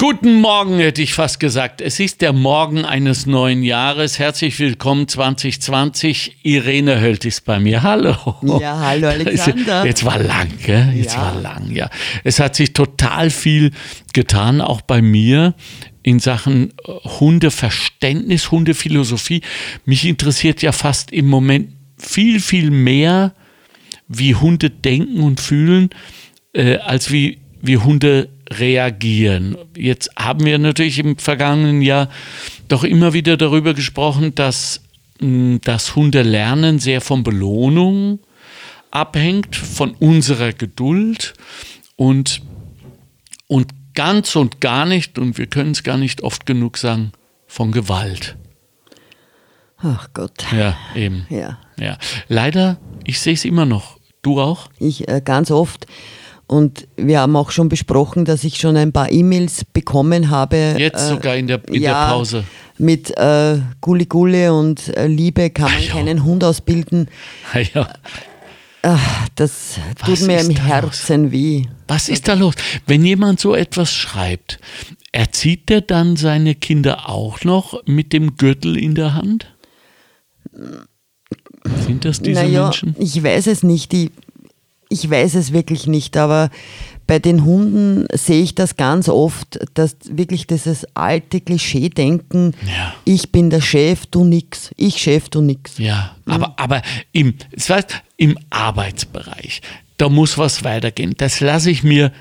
Guten Morgen, hätte ich fast gesagt. Es ist der Morgen eines neuen Jahres. Herzlich willkommen 2020. Irene Hölt ist bei mir. Hallo. Ja, hallo Alexander. Jetzt war lang, gell? Jetzt Ja. war lang, ja. Es hat sich total viel getan, auch bei mir in Sachen äh, Hundeverständnis, Hundephilosophie. Mich interessiert ja fast im Moment viel, viel mehr, wie Hunde denken und fühlen, äh, als wie, wie Hunde reagieren. Jetzt haben wir natürlich im vergangenen Jahr doch immer wieder darüber gesprochen, dass mh, das Hundelernen sehr von Belohnung abhängt, von unserer Geduld und, und ganz und gar nicht, und wir können es gar nicht oft genug sagen, von Gewalt. Ach Gott. Ja, eben. Ja, Ja. Leider, ich sehe es immer noch. Du auch? ich äh, ganz oft. Und wir haben auch schon besprochen, dass ich schon ein paar E-Mails bekommen habe. Jetzt sogar in der- in der ja, Pause. Mit äh, Gulli Gulle und äh, Liebe kann man Ah, keinen Hund ausbilden. Ja. Ach, das Was tut mir im Herzen weh. Was ist da los? Wenn jemand so etwas schreibt, erzieht der dann seine Kinder auch noch mit dem Gürtel in der Hand? Sind das diese naja, Menschen? ich weiß es nicht. Ich, ich weiß es wirklich nicht, aber bei den Hunden sehe ich das ganz oft, dass wirklich dieses alte Klischee-Denken, Ja. ich bin der Chef, du nix, ich Chef, du nix. Ja, aber, aber im, das heißt, im Arbeitsbereich, da muss was weitergehen. Das lasse ich mir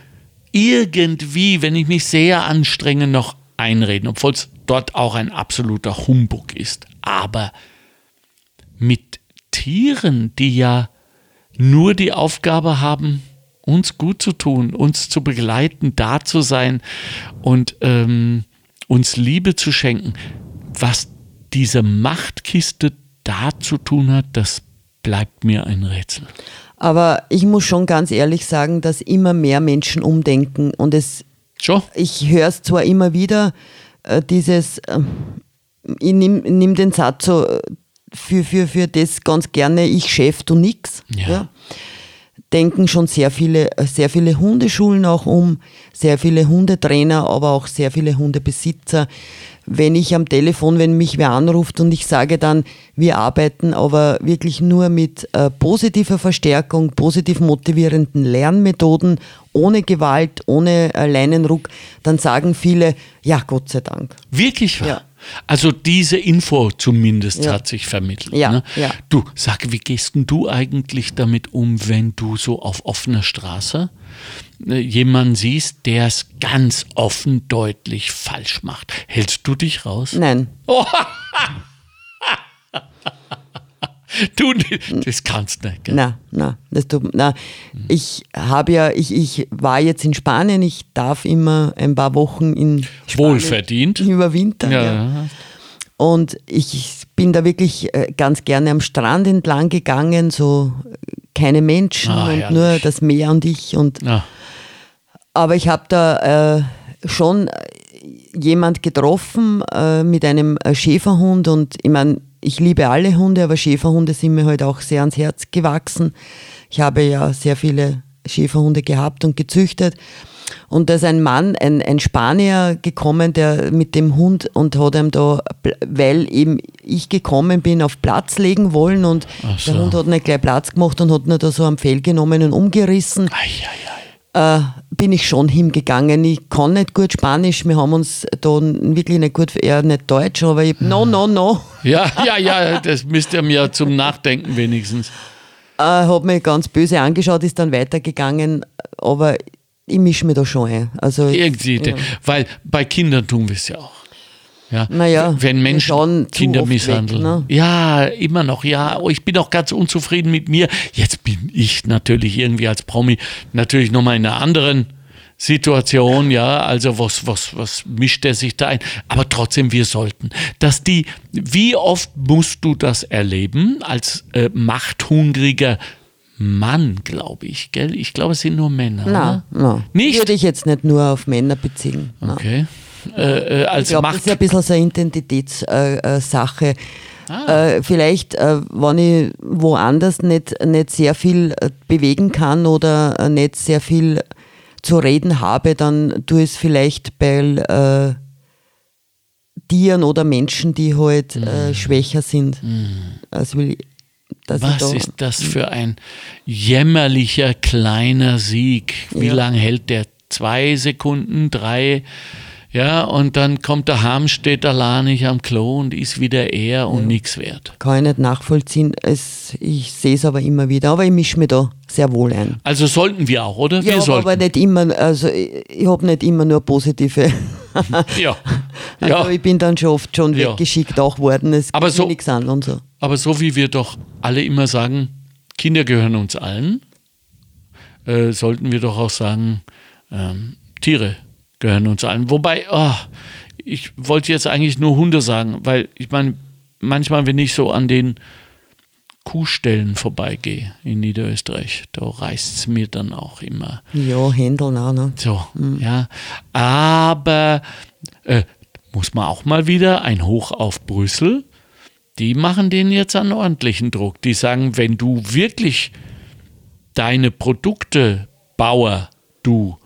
irgendwie, wenn ich mich sehr anstrenge, noch einreden, obwohl es dort auch ein absoluter Humbug ist. Aber mit Tieren, die ja nur die Aufgabe haben, uns gut zu tun, uns zu begleiten, da zu sein und ähm, uns Liebe zu schenken. Was diese Machtkiste da zu tun hat, das bleibt mir ein Rätsel. Aber ich muss schon ganz ehrlich sagen, dass immer mehr Menschen umdenken und es, Schon? ich höre es zwar immer wieder, äh, dieses, ähm, ich nimm, nimm den Satz so äh, für, für, für das ganz gerne, ich Chef, du nix. Ja. denken schon sehr viele, sehr viele Hundeschulen auch um, sehr viele Hundetrainer, aber auch sehr viele Hundebesitzer. Wenn ich am Telefon, wenn mich wer anruft und ich sage dann, wir arbeiten aber wirklich nur mit äh, positiver Verstärkung, positiv motivierenden Lernmethoden, ohne Gewalt, ohne äh, Leinenruck, dann sagen viele, ja, Gott sei Dank. Wirklich? Ja. Also diese Info zumindest Ja. hat sich vermittelt. Ja, ne? ja. Du, sag, wie gehst denn du eigentlich damit um, wenn du so auf offener Straße äh, jemanden siehst, der es ganz offen deutlich falsch macht? Hältst du dich raus? Nein, Du, das kannst nicht. Gell? Na, na, das tut, na. Ich habe ja, ich, ich war jetzt in Spanien, ich darf immer ein paar Wochen in Spanien Wohlverdient. überwintern. Ja. Und ich bin da wirklich äh, ganz gerne am Strand entlang gegangen, so äh, keine Menschen Ah, und nur das Meer und ich. Und, ja. aber ich habe da äh, schon äh, jemand getroffen äh, mit einem Schäferhund und ich meine, ich liebe alle Hunde, aber Schäferhunde sind mir halt auch sehr ans Herz gewachsen. Ich habe ja sehr viele Schäferhunde gehabt und gezüchtet. Und da ist ein Mann, ein, ein Spanier gekommen, der mit dem Hund und hat ihm da, weil eben ich gekommen bin, auf Platz legen wollen und so. der Hund hat nicht gleich Platz gemacht und hat ihn da so am Fell genommen und umgerissen Ei, ei, ei. Äh, bin ich schon hingegangen. Ich kann nicht gut Spanisch, wir haben uns da wirklich nicht gut, eher nicht Deutsch, aber ich, no, no, no, Ja, ja, ja, das müsst ihr mir zum Nachdenken wenigstens. äh, hat mich ganz böse angeschaut, ist dann weitergegangen, aber ich mische mich da schon ein. Also, Irgendwie, ja. weil bei Kindern tun wir es ja auch. Ja, Naja, wenn Menschen Kinder oft weg, misshandeln. ne? Ja, immer noch, ja. Oh, Ich bin auch ganz unzufrieden mit mir. Jetzt bin ich natürlich irgendwie als Promi natürlich nochmal in einer anderen Situation, ja. Also was, was, was mischt er sich da ein? Aber trotzdem, wir sollten. Dass die, wie oft musst du das erleben als äh, machthungriger Mann, glaube ich, gell? Ich glaube, es sind nur Männer. Oder? na. Nicht? Würde ich jetzt nicht nur auf Männer beziehen. na. Okay. Äh, äh, als Ich glaube, das Macht. ist ja ein bisschen so eine Identitätssache. Äh, Sache. Ah. Äh, vielleicht, äh, wenn ich woanders nicht, nicht sehr viel äh, bewegen kann oder nicht sehr viel zu reden habe, dann tue ich es vielleicht bei äh, Tieren oder Menschen, die halt äh, schwächer sind. Also will ich- Was da- ist das für ein jämmerlicher kleiner Sieg? Wie Ja. lang hält der? Zwei Sekunden, drei? Ja, und dann kommt der Ham, steht allein nicht am Klo und ist wieder er und nichts wert. Kann ich nicht nachvollziehen. Es, ich sehe es aber immer wieder. Aber ich mische mich da sehr wohl ein. Also sollten wir auch, oder? wir ja, sollten. aber nicht immer, also ich, ich habe nicht immer nur positive. ja. Also ja. ich bin dann schon oft schon Ja. weggeschickt auch worden. Es Aber so- nichts an und so. Aber so wie wir doch alle immer sagen, Kinder gehören uns allen, äh, sollten wir doch auch sagen, ähm, Tiere gehören uns allen. Wobei, oh, ich wollte jetzt eigentlich nur Hunde sagen, weil ich meine, manchmal, wenn ich so an den Kuhstellen vorbeigehe in Niederösterreich, da reißt es mir dann auch immer Ja, Händeln auch noch. so, ja. Aber äh, muss man auch mal wieder ein Hoch auf Brüssel. Die machen denen jetzt einen ordentlichen Druck. Die sagen, wenn du wirklich deine Produkte, Bauer, du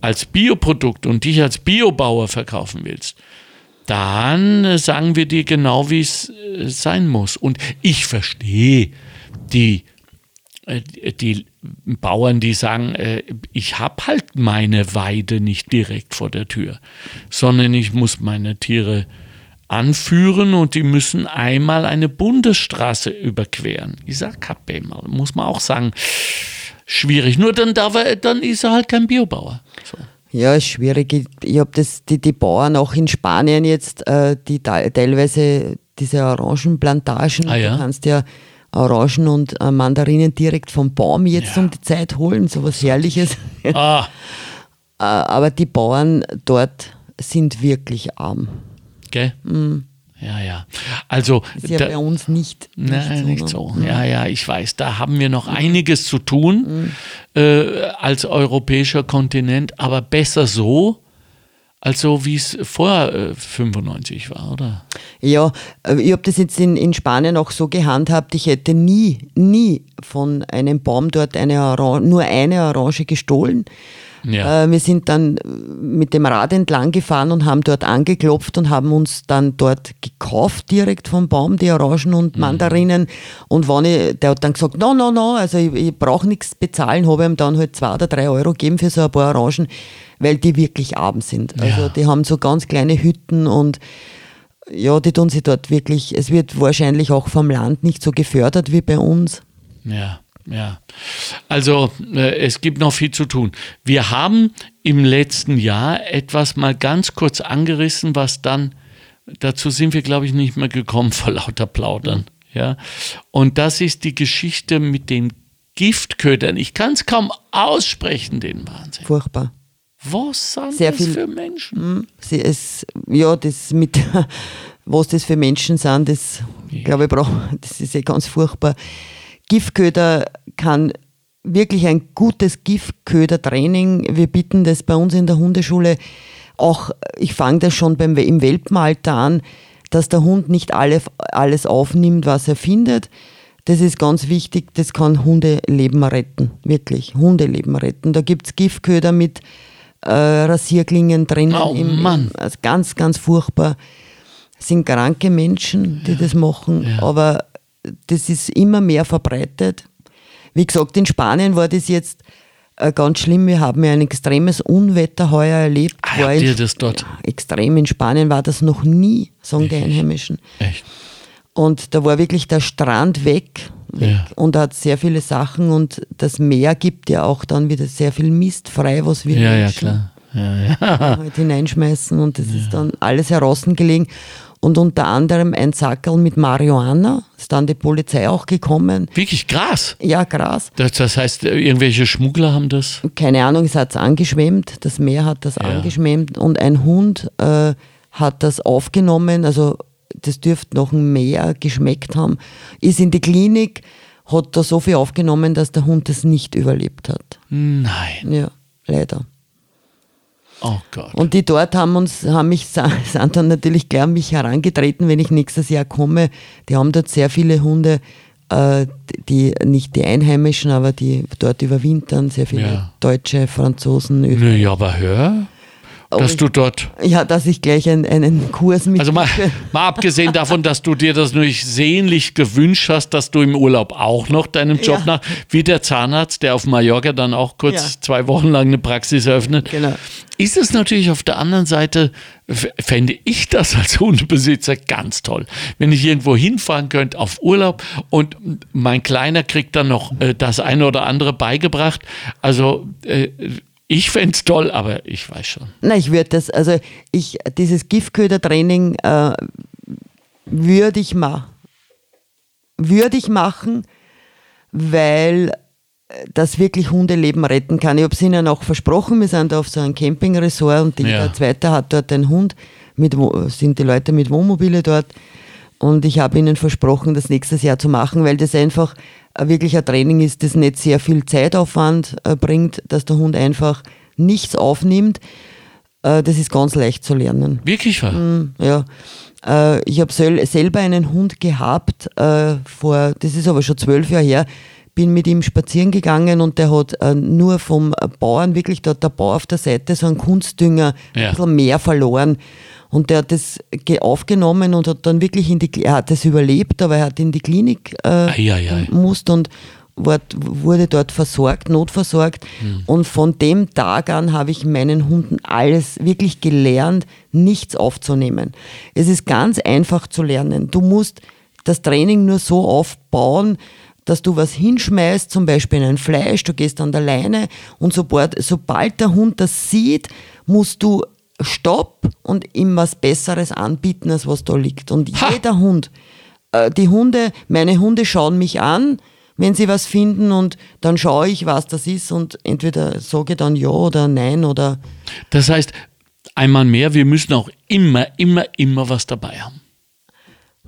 als Bioprodukt und dich als Biobauer verkaufen willst, dann äh, sagen wir dir genau, wie es äh, sein muss. Und ich verstehe die äh, die Bauern, die sagen, ich habe halt meine Weide nicht direkt vor der Tür, sondern ich muss meine Tiere anführen und die müssen einmal eine Bundesstraße überqueren. Ich sage, muss man auch sagen, schwierig. Nur dann, darf er, dann ist er halt kein Biobauer. So. Ja, ist schwierig. Ich, habe das, die, die Bauern auch in Spanien jetzt, äh, die te- teilweise diese Orangenplantagen, Ah, ja? du kannst ja Orangen und äh, Mandarinen direkt vom Baum jetzt Ja. um die Zeit holen, so was Herrliches. Äh, Ah, Aber die Bauern dort sind wirklich arm. gell? Ja, ja. Also, Ist ja da- bei uns nicht, nicht Nein, so. nicht ne? so. Ja, ja, ich weiß. Da haben wir noch einiges zu tun äh, als europäischer Kontinent, aber besser so, als so, wie es vor äh, 95 war, oder? Ja, äh, ich habe das jetzt in, in Spanien auch so gehandhabt, ich hätte nie, nie von einem Baum dort eine Orange, nur eine Orange gestohlen. Ja. Äh, wir sind dann äh, mit dem Rad entlang gefahren und haben dort angeklopft und haben uns dann dort gekauft, direkt vom Baum, die Orangen und Mhm. Mandarinen. Und wenn ich, der hat dann gesagt, no, no, no, also ich, ich brauche nichts bezahlen, habe ihm dann halt zwei oder drei Euro gegeben für so ein paar Orangen, weil die wirklich arm sind. Also Ja. die haben so ganz kleine Hütten und ja, die tun sie dort wirklich, es wird wahrscheinlich auch vom Land nicht so gefördert wie bei uns. Ja, ja. Also äh, es gibt noch viel zu tun. Wir haben im letzten Jahr etwas mal ganz kurz angerissen, was dann, dazu sind wir, glaube ich, nicht mehr gekommen vor lauter Plaudern. Ja. Und das ist die Geschichte mit den Giftködern. Ich kann es kaum aussprechen, den Wahnsinn. Furchtbar. Was sind Sehr das viel- für Menschen? Hm, Sie, es, ja, das mit, was das für Menschen sind, das glaube ich, brauch, das ist eh ganz furchtbar. Giftköder kann wirklich ein gutes Giftköder-Training. Wir bieten das bei uns in der Hundeschule auch, ich fange das schon beim, im Welpenalter an, dass der Hund nicht alle, alles aufnimmt, was er findet. Das ist ganz wichtig, das kann Hundeleben retten, wirklich, Hundeleben retten. Da gibt es Giftköder mit äh, Rasierklingen drinnen. Oh, Mann. also ganz, ganz furchtbar. Es sind kranke Menschen, die das machen, Ja. aber das ist immer mehr verbreitet. Wie gesagt, in Spanien war das jetzt äh, ganz schlimm. Wir haben ja ein extremes Unwetter heuer erlebt. Ah, habt ihr das dort? Extrem. In Spanien war das noch nie, sagen die Einheimischen. Echt? Und da war wirklich der Strand weg, weg Ja. und hat sehr viele Sachen und das Meer gibt ja auch dann wieder sehr viel Mist frei, was wir Ja, ja, Menschen klar. Ja, ja. halt hineinschmeißen und das ist dann alles heraus gelegen. Und unter anderem ein Sackerl mit Marihuana, ist dann die Polizei auch gekommen. Wirklich Gras. Ja, Gras. Das, das heißt, irgendwelche Schmuggler haben das. Keine Ahnung, es hat es angeschwemmt, das Meer hat das Ja. angeschwemmt und ein Hund äh, hat das aufgenommen, also das dürfte noch mehr geschmeckt haben, ist in die Klinik, hat da so viel aufgenommen, dass der Hund das nicht überlebt hat. Nein. Ja, leider. Oh Gott. Und die dort haben uns, haben mich, sind dann natürlich gleich an mich herangetreten, wenn ich nächstes Jahr komme. Die haben dort sehr viele Hunde, äh, die, nicht die Einheimischen, aber die dort überwintern, sehr viele Ja. Deutsche, Franzosen, Nö, Österreicher. ja, aber hör, dass du dort Ja, dass ich gleich einen, einen Kurs mit. Also mal, mal abgesehen davon, dass du dir das natürlich sehnlich gewünscht hast, dass du im Urlaub auch noch deinem Job Ja. nach, wie der Zahnarzt, der auf Mallorca dann auch kurz Ja. zwei Wochen lang eine Praxis eröffnet, Genau. ist es natürlich auf der anderen Seite, fände ich das als Hundebesitzer ganz toll, wenn ich irgendwo hinfahren könnte auf Urlaub und mein Kleiner kriegt dann noch äh, das eine oder andere beigebracht. Also äh, ich fände es toll, aber ich weiß schon. Na, ich würde das, also ich, dieses Giftköder-Training äh, würde ich, ma würde ich machen, weil äh, das wirklich Hundeleben retten kann. Ich habe es ihnen auch versprochen, wir sind da auf so einem Campingresort und jeder Ja. Zweite hat dort einen Hund, mit, sind die Leute mit Wohnmobile dort und ich habe ihnen versprochen, das nächstes Jahr zu machen, weil das einfach wirklich ein Training ist, das nicht sehr viel Zeitaufwand äh, bringt, dass der Hund einfach nichts aufnimmt. Äh, das ist ganz leicht zu lernen. Wirklich wahr? Mm, Ja. Äh, ich habe sel selber einen Hund gehabt, äh, vor, das ist aber schon zwölf Jahre her, bin mit ihm spazieren gegangen und der hat äh, nur vom Bauern, wirklich, da hat der Bauer auf der Seite so einen Kunstdünger Ja. ein bisschen mehr verloren. Und der hat das ge- aufgenommen und hat dann wirklich in die, er hat das überlebt, aber er hat in die Klinik äh, Ei, ei, ei. musste und wurde dort versorgt, notversorgt. Und von dem Tag an habe ich meinen Hunden alles wirklich gelernt, nichts aufzunehmen. Es ist ganz einfach zu lernen. Du musst das Training nur so aufbauen, dass du was hinschmeißt, zum Beispiel ein Fleisch, du gehst an der Leine und sobald, sobald der Hund das sieht, musst du Stopp und ihm was Besseres anbieten, als was da liegt. Und Ha! jeder Hund, äh, die Hunde, meine Hunde schauen mich an, wenn sie was finden und dann schaue ich, was das ist und entweder sage dann ja oder nein oder Das heißt, einmal mehr, wir müssen auch immer, immer, immer was dabei haben.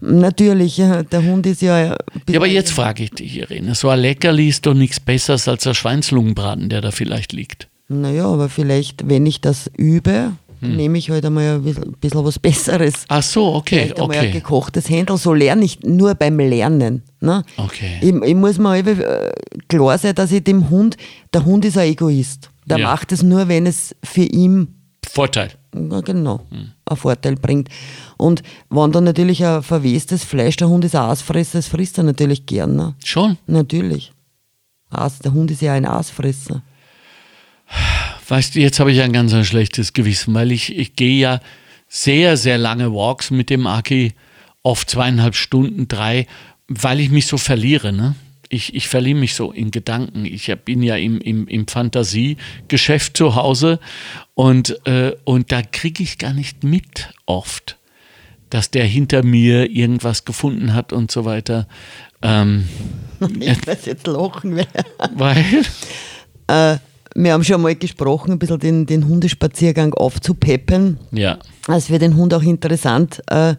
Natürlich, der Hund ist ja. ein Ja, aber jetzt frage ich dich, Irene, so ein Leckerli ist doch nichts Besseres als der Schweinslungenbraten, der da vielleicht liegt. Naja, aber vielleicht, wenn ich das übe, Hm. nehme ich halt einmal ein bisschen, was Besseres. Ach so, okay, Vielleicht einmal ein okay. gekochtes Händel, so lerne ich nur beim Lernen. Ne? Okay. Ich, ich muss mir einfach, äh, klar sein, dass ich dem Hund, der Hund ist ein Egoist. Der Ja. macht es nur, wenn es für ihn Vorteil. Genau, einen Vorteil bringt. Und wenn dann natürlich ein verwestes Fleisch, der Hund ist ein Aasfresser, das frisst er natürlich gern. Ne? Schon? Natürlich. Aas, der Hund ist ja ein Aasfresser. Weißt du, jetzt habe ich ein ganz ein schlechtes Gewissen, weil ich, ich gehe ja sehr, sehr lange Walks mit dem Aki, oft zweieinhalb Stunden, drei, weil ich mich so verliere. Ne? Ich, ich verliere mich so in Gedanken. Ich bin ja im, im, im Fantasiegeschäft zu Hause und, äh, und da kriege ich gar nicht mit oft, dass der hinter mir irgendwas gefunden hat und so weiter. Ähm, Ich weiß jetzt lachen, weil weil, äh, wir haben schon mal gesprochen, ein bisschen den, den Hundespaziergang aufzupeppen. ja, als für den Hund auch interessant äh,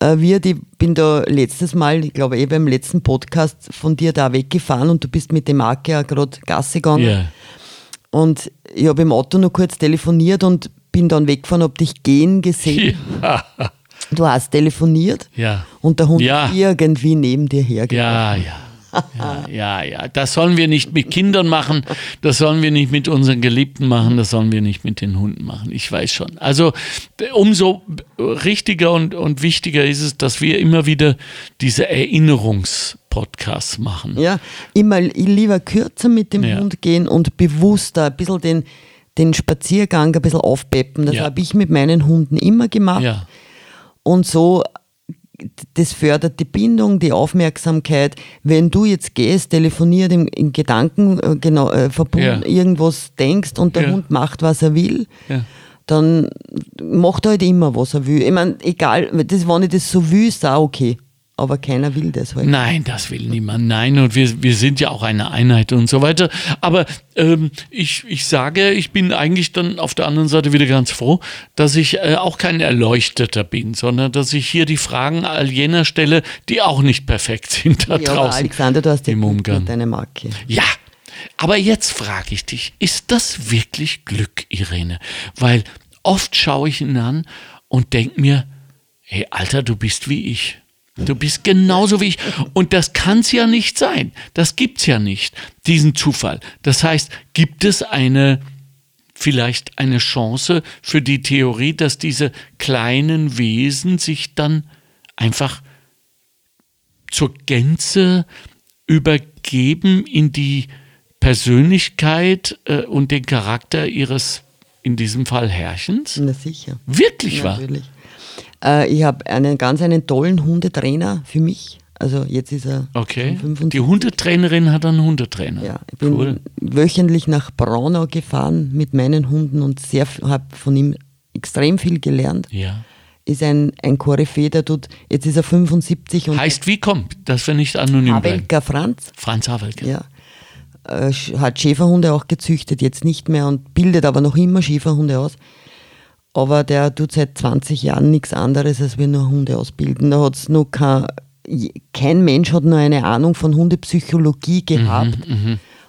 äh, wird. Ich bin da letztes Mal, ich glaube eh beim letzten Podcast von dir da weggefahren und du bist mit dem Marke ja gerade Gasse gegangen. ja, Und ich habe im Auto nur kurz telefoniert und bin dann weggefahren, habe dich gehen gesehen. ja, Du hast telefoniert ja. und der Hund Ja. ist irgendwie neben dir hergegangen. Ja, ja. Ja, ja, ja. Das sollen wir nicht mit Kindern machen, das sollen wir nicht mit unseren Geliebten machen, das sollen wir nicht mit den Hunden machen. Ich weiß schon. Also umso richtiger und, und wichtiger ist es, dass wir immer wieder diese Erinnerungspodcasts machen. Ja, immer lieber kürzer mit dem Ja. Hund gehen und bewusster ein bisschen den, den Spaziergang ein bisschen aufpeppen. Das Ja. habe ich mit meinen Hunden immer gemacht. Ja, Und so, das fördert die Bindung, die Aufmerksamkeit. Wenn du jetzt gehst, telefoniert im, in Gedanken äh, genau, äh, verbunden, Ja. irgendwas denkst und der Ja. Hund macht, was er will, ja. dann macht er halt immer, was er will. Ich meine, egal, das, wenn ich das so will, ist auch okay. Aber keiner will das halt. Nein, das will niemand. Nein, und wir, wir sind ja auch eine Einheit und so weiter. Aber ähm, ich, ich sage, ich bin eigentlich dann auf der anderen Seite wieder ganz froh, dass ich äh, auch kein Erleuchteter bin, sondern dass ich hier die Fragen all jener stelle, die auch nicht perfekt sind da ja, aber draußen. Alexander, du hast im Umgang. mit deiner Marke. Ja, aber jetzt frage ich dich, ist das wirklich Glück, Irene? Weil oft schaue ich ihn an und denke mir, hey Alter, du bist wie ich. Du bist genauso wie ich. Und das kann es ja nicht sein. Das gibt es ja nicht, diesen Zufall. Das heißt, gibt es eine, vielleicht eine Chance für die Theorie, dass diese kleinen Wesen sich dann einfach zur Gänze übergeben in die Persönlichkeit äh, und den Charakter ihres, in diesem Fall Herrchens? Na sicher. Wirklich wahr? Natürlich. Äh, ich habe einen ganz einen tollen Hundetrainer für mich. Also jetzt ist er Okay. 75. Die Hundetrainerin hat einen Hundetrainer. Ja, ich bin cool. wöchentlich nach Braunau gefahren mit meinen Hunden und sehr habe von ihm extrem viel gelernt. Ja. Ist ein, ein Koryphäe, der tut, jetzt ist er 75 und Heißt wie kommt, dass wir nicht anonym bleiben. Havelka Franz, Franz Havelka. ja, äh, hat Schäferhunde auch gezüchtet, jetzt nicht mehr und bildet aber noch immer Schäferhunde aus. Aber der tut seit 20 Jahren nichts anderes, als wir nur Hunde ausbilden. Da hat's noch kein, kein Mensch hat nur eine Ahnung von Hundepsychologie gehabt.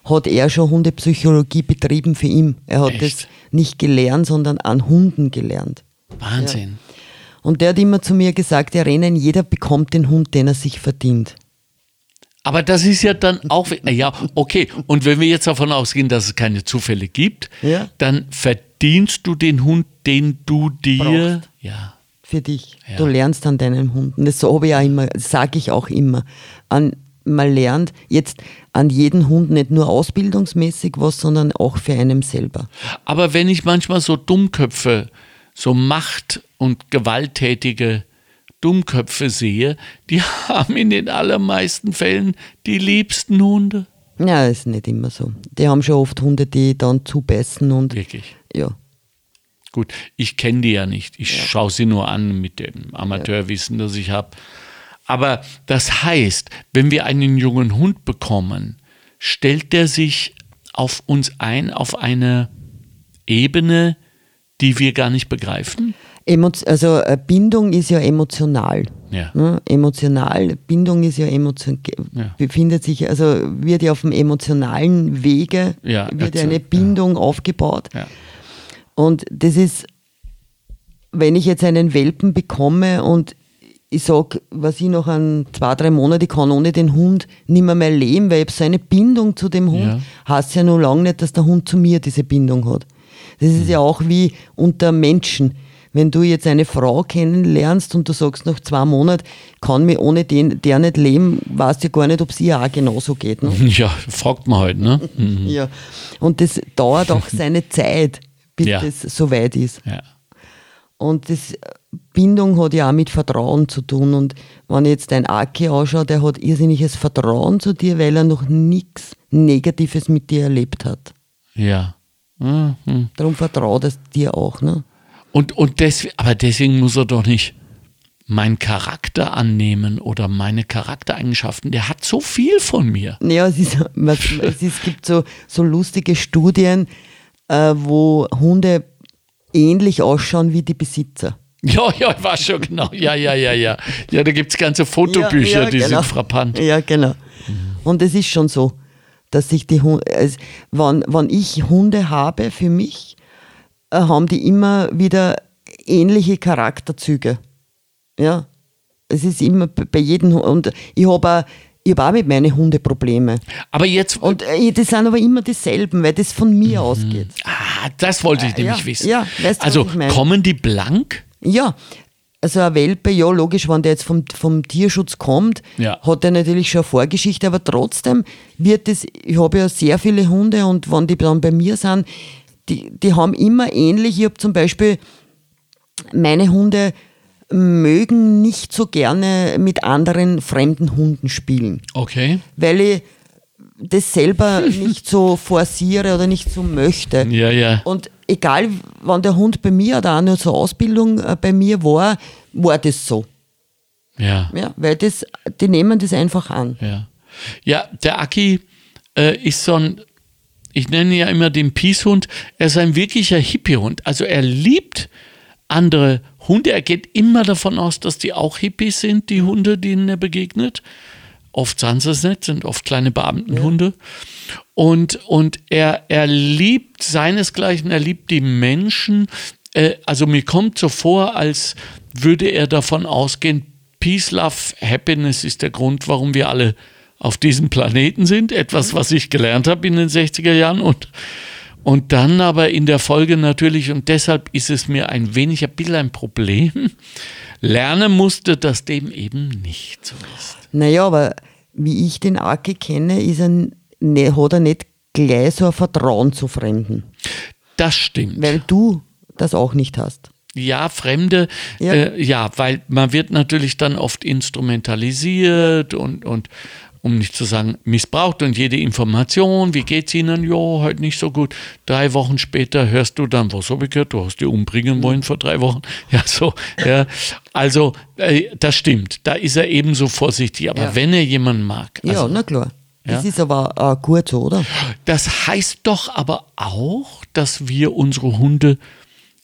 Hat er schon Hundepsychologie betrieben für ihn. Er hat Echt? das nicht gelernt, sondern an Hunden gelernt. Wahnsinn. Und der hat immer zu mir gesagt, ja Rennen, jeder bekommt den Hund, den er sich verdient. Aber das ist ja dann auch, ja, okay. Und wenn wir jetzt davon ausgehen, dass es keine Zufälle gibt, Ja. dann verdienst du den Hund, den du dir, Brauchst. ja, für dich. Ja. Du lernst an deinem Hund. Und das habe ich auch immer, sage ich auch immer. An, man lernt jetzt an jeden Hund nicht nur ausbildungsmäßig was, sondern auch für einen selber. Aber wenn ich manchmal so Dummköpfe, so Macht- und gewalttätige Dummköpfe sehe, die haben in den allermeisten Fällen die liebsten Hunde. Ja, ist nicht immer so. Die haben schon oft Hunde, die dann zubeißen und Wirklich. ja. Gut, ich kenne die ja nicht. Ich schaue sie nur an mit dem Amateurwissen, das ich habe. Aber das heißt, wenn wir einen jungen Hund bekommen, stellt der sich auf uns ein, auf eine Ebene, die wir gar nicht begreifen? Also äh, Bindung ist ja emotional. Ja. Ne? Emotional, Bindung ist ja emotional, Ja. befindet sich, also wird ja auf dem emotionalen Wege, Ja, wird eine Bindung aufgebaut. Und das ist, wenn ich jetzt einen Welpen bekomme und ich sage, was ich noch an zwei, drei Monaten, ich kann ohne den Hund nicht mehr, mehr leben, weil ich habe so eine Bindung zu dem Hund, Ja. heißt ja noch lange nicht, dass der Hund zu mir diese Bindung hat. Das ist ja auch wie unter Menschen. Wenn du jetzt eine Frau kennenlernst und du sagst nach zwei Monaten, kann mir ohne den, der nicht leben, weißt du gar nicht, ob es ihr auch genauso geht. Ne? Ja, fragt man halt, ne? Mhm. Ja. Und das dauert auch seine Zeit, bis Ja. das soweit ist. Ja. Und das Bindung hat ja auch mit Vertrauen zu tun. Und wenn ich jetzt dein Aki anschaue, der hat irrsinniges Vertrauen zu dir, weil er noch nichts Negatives mit dir erlebt hat. Ja. Mhm. Darum vertraut er dir auch. Ne? Und, und des, aber deswegen muss er doch nicht meinen Charakter annehmen oder meine Charaktereigenschaften. Der hat so viel von mir. Ja, es, ist, es, gibt so, so lustige Studien, äh, wo Hunde ähnlich ausschauen wie die Besitzer. Ja, ja, ich weiß schon genau. Ja, ja, ja, ja. Ja, da gibt es ganze Fotobücher, Ja, ja, die genau. sind frappant. Ja, genau. Und es ist schon so, dass sich die Hunde, also, wenn, wenn ich Hunde habe für mich, haben die immer wieder ähnliche Charakterzüge. Ja. Es ist immer bei jedem Hund. Und ich habe auch, ich hab auch mit meinen Hunden Probleme. Aber jetzt, Und äh, das sind aber immer dieselben, weil das von mir ausgeht. ah, das wollte ich Äh, nämlich ja, wissen. ja, weißt du, also kommen die blank? Ja, also ein Welpe, ja, logisch, wenn der jetzt vom, vom Tierschutz kommt, Ja. hat er natürlich schon eine Vorgeschichte, aber trotzdem wird es, ich habe ja sehr viele Hunde und wenn die dann bei mir sind, die, die haben immer ähnlich, ich habe zum Beispiel, meine Hunde mögen nicht so gerne mit anderen fremden Hunden spielen, Okay. weil ich das selber nicht so forciere oder nicht so möchte. Ja, ja. Und egal, wann der Hund bei mir oder auch nur zur Ausbildung äh, bei mir war, war das so. Ja. Ja, weil das, die nehmen das einfach an. Ja, ja der Aki äh, ist so ein, ich nenne ja immer den Peace-Hund, er ist ein wirklicher Hippie-Hund. Also er liebt andere Hunde. Er geht immer davon aus, dass die auch Hippies sind, die Hunde, denen er begegnet. Oft sind sie es nicht, sind oft kleine Beamtenhunde. Und, und er, er liebt seinesgleichen, er liebt die Menschen. Äh, also mir kommt so vor, als würde er davon ausgehen, Peace, Love, Happiness ist der Grund, warum wir alle auf diesem Planeten sind. Etwas, was ich gelernt habe in den 60er Jahren und, und dann aber in der Folge natürlich, und deshalb ist es mir ein wenig ein bisschen ein Problem, lernen musste, dass dem eben nicht so ist. Naja, aber wie ich den Aki kenne, ist er, ne, hat er nicht gleich so ein Vertrauen zu Fremden. Das stimmt. Weil du das auch nicht hast. Ja, Fremde, ja. Äh, ja, weil man wird natürlich dann oft instrumentalisiert und, und um nicht zu sagen missbraucht und jede Information, wie geht's Ihnen? Ja, heute nicht so gut. Drei Wochen später hörst du dann, was habe ich gehört? Du hast die umbringen wollen vor drei Wochen. Ja, so, ja. Also, äh, das stimmt. Da ist er ebenso vorsichtig. Aber ja. wenn er jemanden mag. Also, ja, na klar. Das ja? ist aber äh, gut so, oder? Das heißt doch aber auch, dass wir unsere Hunde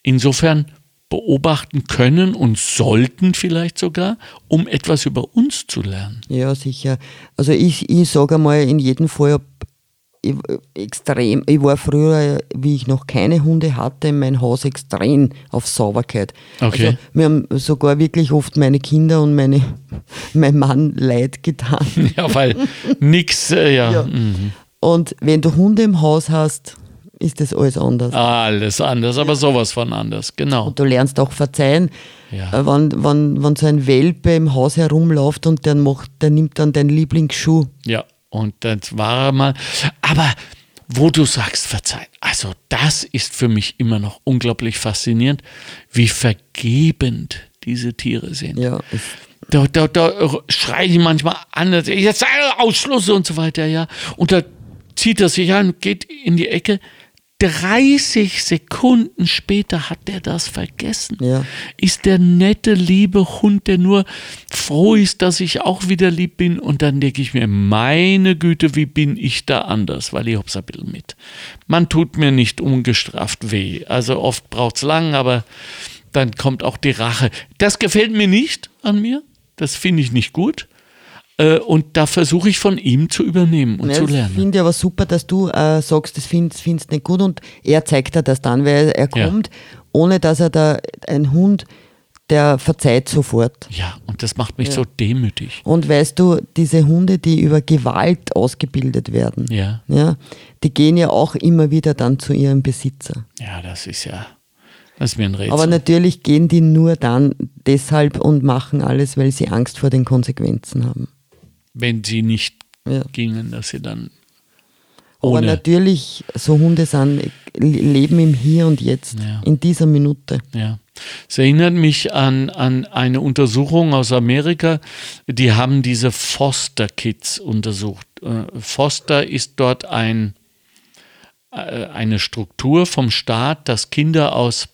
insofern beobachten können und sollten vielleicht sogar, um etwas über uns zu lernen. Ja, sicher. Also ich, ich sage einmal in jedem Fall, ich, extrem, ich war früher, wie ich noch keine Hunde hatte, in meinem Haus extrem auf Sauberkeit. Okay. Also mir haben sogar wirklich oft meine Kinder und meine, mein Mann leid getan. Ja, weil nix, äh, ja. ja. Mhm. Und wenn du Hunde im Haus hast, ist das alles anders. Alles anders, aber sowas von anders, genau. Und du lernst auch verzeihen, ja. Äh, wenn, wenn, wenn so ein Welpe im Haus herumläuft und der, macht, der nimmt dann deinen Lieblingsschuh. Ja, und das war er mal. Aber wo du sagst, verzeihen, also das ist für mich immer noch unglaublich faszinierend, wie vergebend diese Tiere sind. Ja. Da, da, da schreie ich manchmal an, jetzt Ausschluss und so weiter, ja. Und da zieht er sich an, geht in die Ecke, 30 Sekunden später hat der das vergessen. Ja. Ist der nette, liebe Hund, der nur froh ist, dass ich auch wieder lieb bin. Und dann denke ich mir, meine Güte, wie bin ich da anders? Weil ich hab's ein bisschen mit. Man tut mir nicht ungestraft weh. Also oft braucht's lang, aber dann kommt auch die Rache. Das gefällt mir nicht an mir. Das finde ich nicht gut. Äh, und da versuche ich von ihm zu übernehmen und ja, zu lernen. Ich finde aber super, dass du äh, sagst, das findest du nicht gut und er zeigt dir das dann, weil er kommt, ja. ohne dass er da ein Hund, der verzeiht sofort. Ja, und das macht mich ja. so demütig. Und weißt du, diese Hunde, die über Gewalt ausgebildet werden, ja. Ja, die gehen ja auch immer wieder dann zu ihrem Besitzer. Ja, das ist ja. Das ist mir ein Rätsel. Aber natürlich gehen die nur dann deshalb und machen alles, weil sie Angst vor den Konsequenzen haben wenn sie nicht ja. gingen, dass sie dann. Ohne Aber natürlich, so Hunde sind, leben im Hier und Jetzt, ja. in dieser Minute. Ja. Es erinnert mich an, an eine Untersuchung aus Amerika. Die haben diese Foster Kids untersucht. Äh, Foster ist dort ein, äh, eine Struktur vom Staat, dass Kinder aus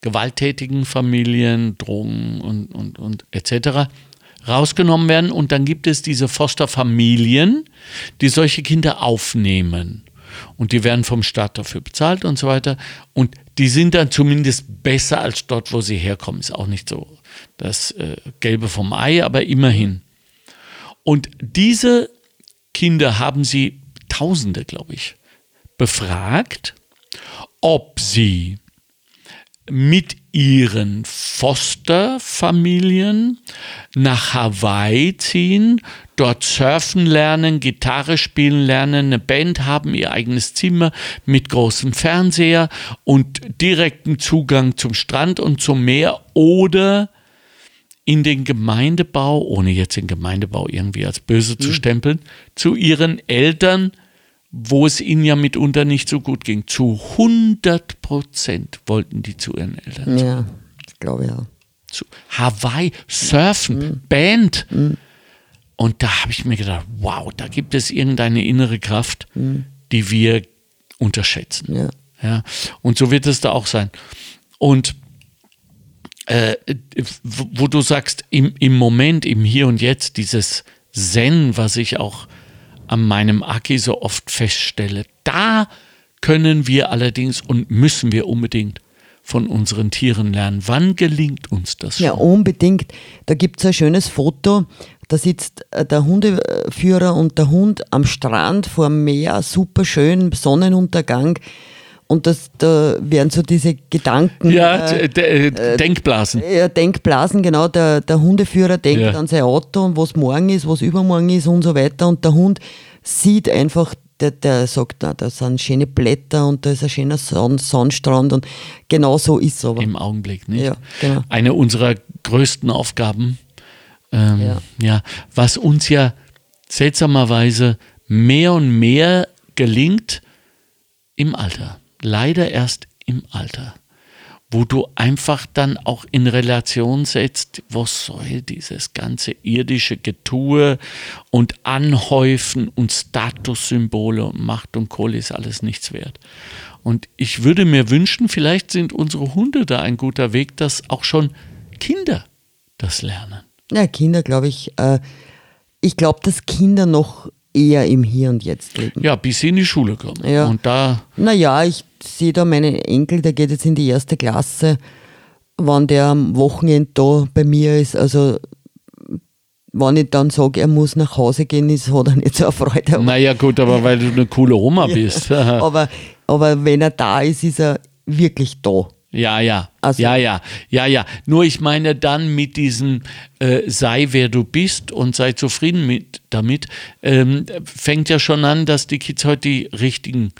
gewalttätigen Familien, Drogen und, und, und etc rausgenommen werden und dann gibt es diese Fosterfamilien, die solche Kinder aufnehmen. Und die werden vom Staat dafür bezahlt und so weiter. Und die sind dann zumindest besser als dort, wo sie herkommen. Ist auch nicht so das äh, Gelbe vom Ei, aber immerhin. Und diese Kinder haben sie, Tausende, glaube ich, befragt, ob sie mit ihren Fosterfamilien nach Hawaii ziehen, dort surfen lernen, Gitarre spielen lernen, eine Band haben, ihr eigenes Zimmer mit großem Fernseher und direkten Zugang zum Strand und zum Meer oder in den Gemeindebau, ohne jetzt den Gemeindebau irgendwie als böse mhm. zu stempeln, zu ihren Eltern wo es ihnen ja mitunter nicht so gut ging. Zu 100 Prozent wollten die zu ihren Eltern. Ja, ich glaube ja. Zu Hawaii, Surfen, mhm. Band. Mhm. Und da habe ich mir gedacht, wow, da gibt es irgendeine innere Kraft, mhm. die wir unterschätzen. Ja. ja. Und so wird es da auch sein. Und äh, wo du sagst, im, im Moment, im Hier und Jetzt, dieses Zen, was ich auch an meinem Aki so oft feststelle. Da können wir allerdings und müssen wir unbedingt von unseren Tieren lernen. Wann gelingt uns das? Schon? Ja, unbedingt. Da gibt es ein schönes Foto. Da sitzt äh, der Hundeführer und der Hund am Strand vor dem Meer, super schön, Sonnenuntergang. Und das, da werden so diese Gedanken. Ja, äh, äh, Denkblasen. Ja, Denkblasen, genau. Der, der Hundeführer denkt Ja. an sein Auto und was morgen ist, was übermorgen ist und so weiter. Und der Hund sieht einfach, der, der sagt, na, da sind schöne Blätter und da ist ein schöner Sonn Sonnenstrand und genau so ist es aber. Im Augenblick, nicht? Ja, genau. Eine unserer größten Aufgaben. Ähm, ja. Ja. was uns ja seltsamerweise mehr und mehr gelingt im Alter. Leider erst im Alter. Wo du einfach dann auch in Relation setzt, was soll dieses ganze irdische Getue und Anhäufen und Statussymbole und Macht und Kohle ist alles nichts wert. Und ich würde mir wünschen, vielleicht sind unsere Hunde da ein guter Weg, dass auch schon Kinder das lernen. Ja, Kinder, glaube ich. Äh, ich glaube, dass Kinder noch eher im Hier und Jetzt leben. Ja, bis sie in die Schule kommen. Ja. Und da, Naja, ich sehe da meinen Enkel, der geht jetzt in die erste Klasse. Wann der am Wochenende da bei mir ist, also wenn ich dann sage, er muss nach Hause gehen, ist, hat er nicht so eine Freude. Aber, naja gut, aber weil du eine coole Oma bist. aber, aber wenn er da ist, ist er wirklich da. Ja, ja, Also- ja, ja, ja, ja. Nur ich meine dann mit diesem äh, sei wer du bist und sei zufrieden mit damit, ähm, fängt ja schon an, dass die Kids heute die richtigen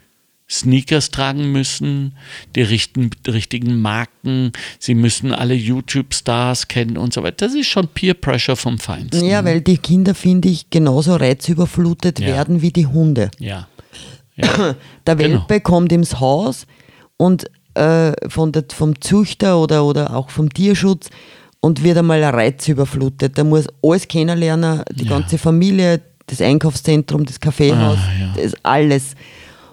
Sneakers tragen müssen, die richten, richtigen Marken, sie müssen alle YouTube-Stars kennen und so weiter. Das ist schon Peer Pressure vom Feinsten. Ja, weil die Kinder, finde ich, genauso reizüberflutet Ja. werden wie die Hunde. Ja. ja. Der Genau. Welpe kommt ins Haus und äh, von der, vom Züchter oder, oder auch vom Tierschutz und wird einmal reizüberflutet. Der muss alles kennenlernen, die Ja. ganze Familie, das Einkaufszentrum, das Kaffeehaus, Ah, ja. das alles.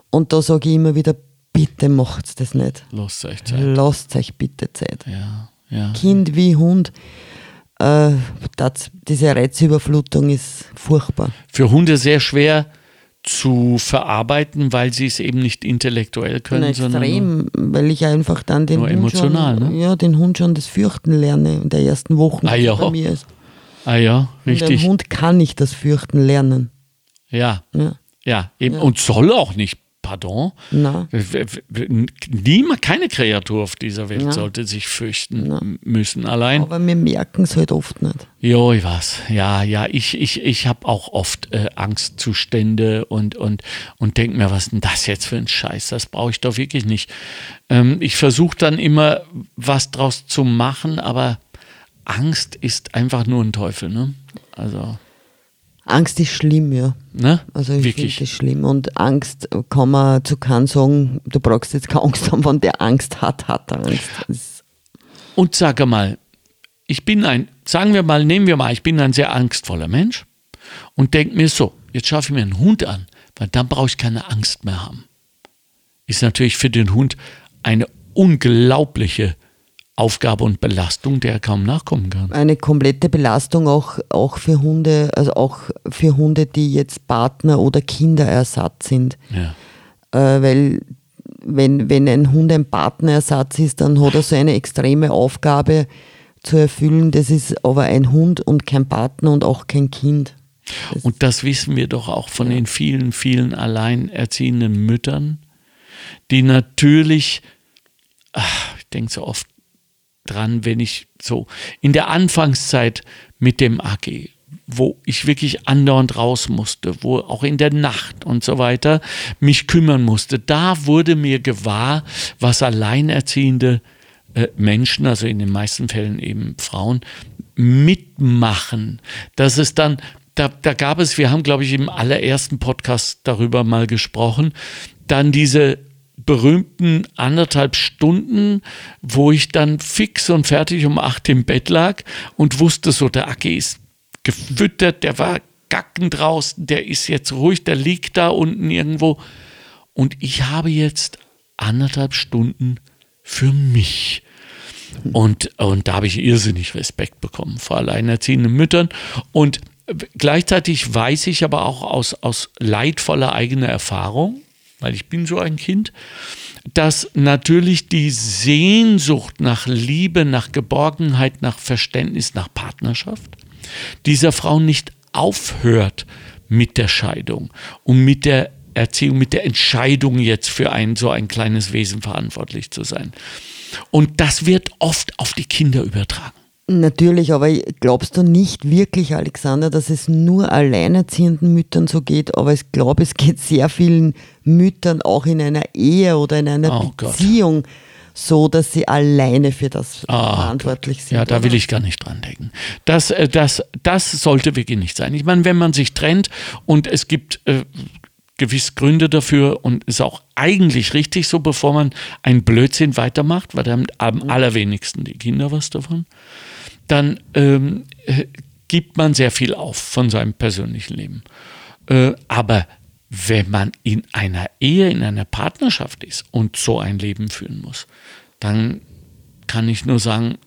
Und da sage ich immer wieder, bitte macht's das nicht. Lasst euch Zeit. Lasst euch bitte Zeit. Ja, ja. Kind wie Hund, äh, das, diese Reizüberflutung ist furchtbar. Für Hunde sehr schwer zu verarbeiten, weil sie es eben nicht intellektuell können, Na, sondern extrem, weil ich einfach dann den Hund emotional, schon, ne? ja, den Hund schon das Fürchten lerne in der ersten Woche, Ah, ja. bei mir ist. Ah ja, Und richtig. ein Hund kann nicht das Fürchten lernen. Ja, Ja. ja, eben. Und soll auch nicht, pardon. Na, Niemand, keine Kreatur auf dieser Welt Ja. sollte sich fürchten m- müssen. Allein, aber wir merken es halt oft nicht. jo, ich weiß. Ja, ja, ich, ich, ich habe auch oft äh, Angstzustände und, und, und denke mir, was ist denn das jetzt für ein Scheiß? Das brauche ich doch wirklich nicht. Ähm, ich versuche dann immer, was draus zu machen, aber Angst ist einfach nur ein Teufel, ne? Also, Angst ist schlimm, ja. ne? Also ich wirklich. das schlimm. Und Angst kann man zu keinem sagen, du brauchst jetzt keine Angst haben, wenn der Angst hat, hat er Angst. Und sage mal, ich bin ein, sagen wir mal, nehmen wir mal, ich bin ein sehr angstvoller Mensch und denke mir so, jetzt schaffe ich mir einen Hund an, weil dann brauche ich keine Angst mehr haben. Ist natürlich für den Hund eine unglaubliche Aufgabe und Belastung, der er kaum nachkommen kann. eine komplette Belastung auch, auch für Hunde, also auch für Hunde, die jetzt Partner oder Kinderersatz sind. Ja. Äh, weil wenn, wenn ein Hund ein Partnerersatz ist, dann hat er so eine extreme Aufgabe zu erfüllen. Das ist aber ein Hund und kein Partner und auch kein Kind. Und das wissen wir doch auch von den vielen, vielen alleinerziehenden Müttern, die natürlich, ach, ich denke so oft dran, wenn ich so in der Anfangszeit mit dem AG, wo ich wirklich andauernd raus musste, wo auch in der Nacht und so weiter mich kümmern musste, da wurde mir gewahr, was alleinerziehende äh, Menschen, also in den meisten Fällen eben Frauen, mitmachen. Dass es dann, da, da gab es, wir haben, glaube ich, im allerersten Podcast darüber mal gesprochen, dann diese berühmten anderthalb Stunden, wo ich dann fix und fertig um acht im Bett lag und wusste so, der Aki ist gefüttert, der war gacken draußen, der ist jetzt ruhig, der liegt da unten irgendwo. Und ich habe jetzt anderthalb Stunden für mich. Und, und da habe ich irrsinnig Respekt bekommen vor alleinerziehenden Müttern. Und gleichzeitig weiß ich aber auch aus, aus leidvoller eigener Erfahrung, weil ich bin so ein Kind, dass natürlich die Sehnsucht nach Liebe, nach Geborgenheit, nach Verständnis, nach Partnerschaft dieser Frau nicht aufhört mit der Scheidung und mit der Erziehung, mit der Entscheidung jetzt für ein so ein kleines Wesen verantwortlich zu sein. Und das wird oft auf die Kinder übertragen. Natürlich, aber glaubst du nicht wirklich, Alexander, dass es nur alleinerziehenden Müttern so geht? Aber ich glaube, es geht sehr vielen Müttern auch in einer Ehe oder in einer oh Beziehung Gott. so, dass sie alleine für das oh verantwortlich Gott. sind. Ja, da will ich gar nicht dran denken. Das, äh, das, das sollte wirklich nicht sein. Ich meine, wenn man sich trennt und es gibt äh, gewiss Gründe dafür und ist auch eigentlich richtig so, bevor man einen Blödsinn weitermacht, weil dann am mhm. allerwenigsten die Kinder was davon dann ähm, äh, gibt man sehr viel auf von seinem persönlichen Leben. Äh, aber wenn man in einer Ehe, in einer Partnerschaft ist und so ein Leben führen muss, dann kann ich nur sagen,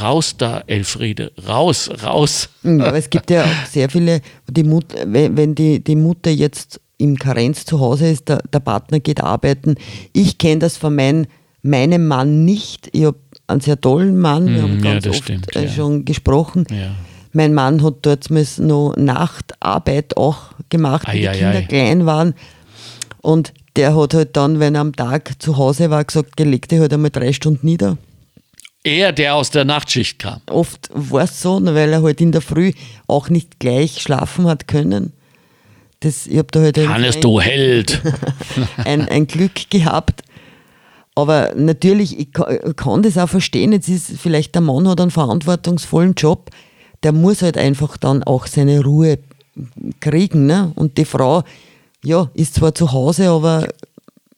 raus da, Elfriede, raus, raus. Ja, aber es gibt ja auch sehr viele, die Mut, wenn die, die Mutter jetzt im Karenz zu Hause ist, der, der Partner geht arbeiten. Ich kenne das von mein, meinem Mann nicht. Ich habe einen sehr tollen Mann. Wir haben mm, ganz ja, oft stimmt, äh, ja. schon gesprochen. Ja. Mein Mann hat dort noch Nachtarbeit auch gemacht, wie die Kinder klein waren. Und der hat halt dann, wenn er am Tag zu Hause war, gesagt, gelegt er halt einmal drei Stunden nieder. Er, der aus der Nachtschicht kam. Oft war es so, weil er halt in der Früh auch nicht gleich schlafen hat können. Das, ich da halt Hannes, ein, du Held! ein, ein Glück gehabt. Aber natürlich, ich kann das auch verstehen. Jetzt ist vielleicht der Mann hat einen verantwortungsvollen Job, der muss halt einfach dann auch seine Ruhe kriegen. Ne? Und die Frau, ja, ist zwar zu Hause, aber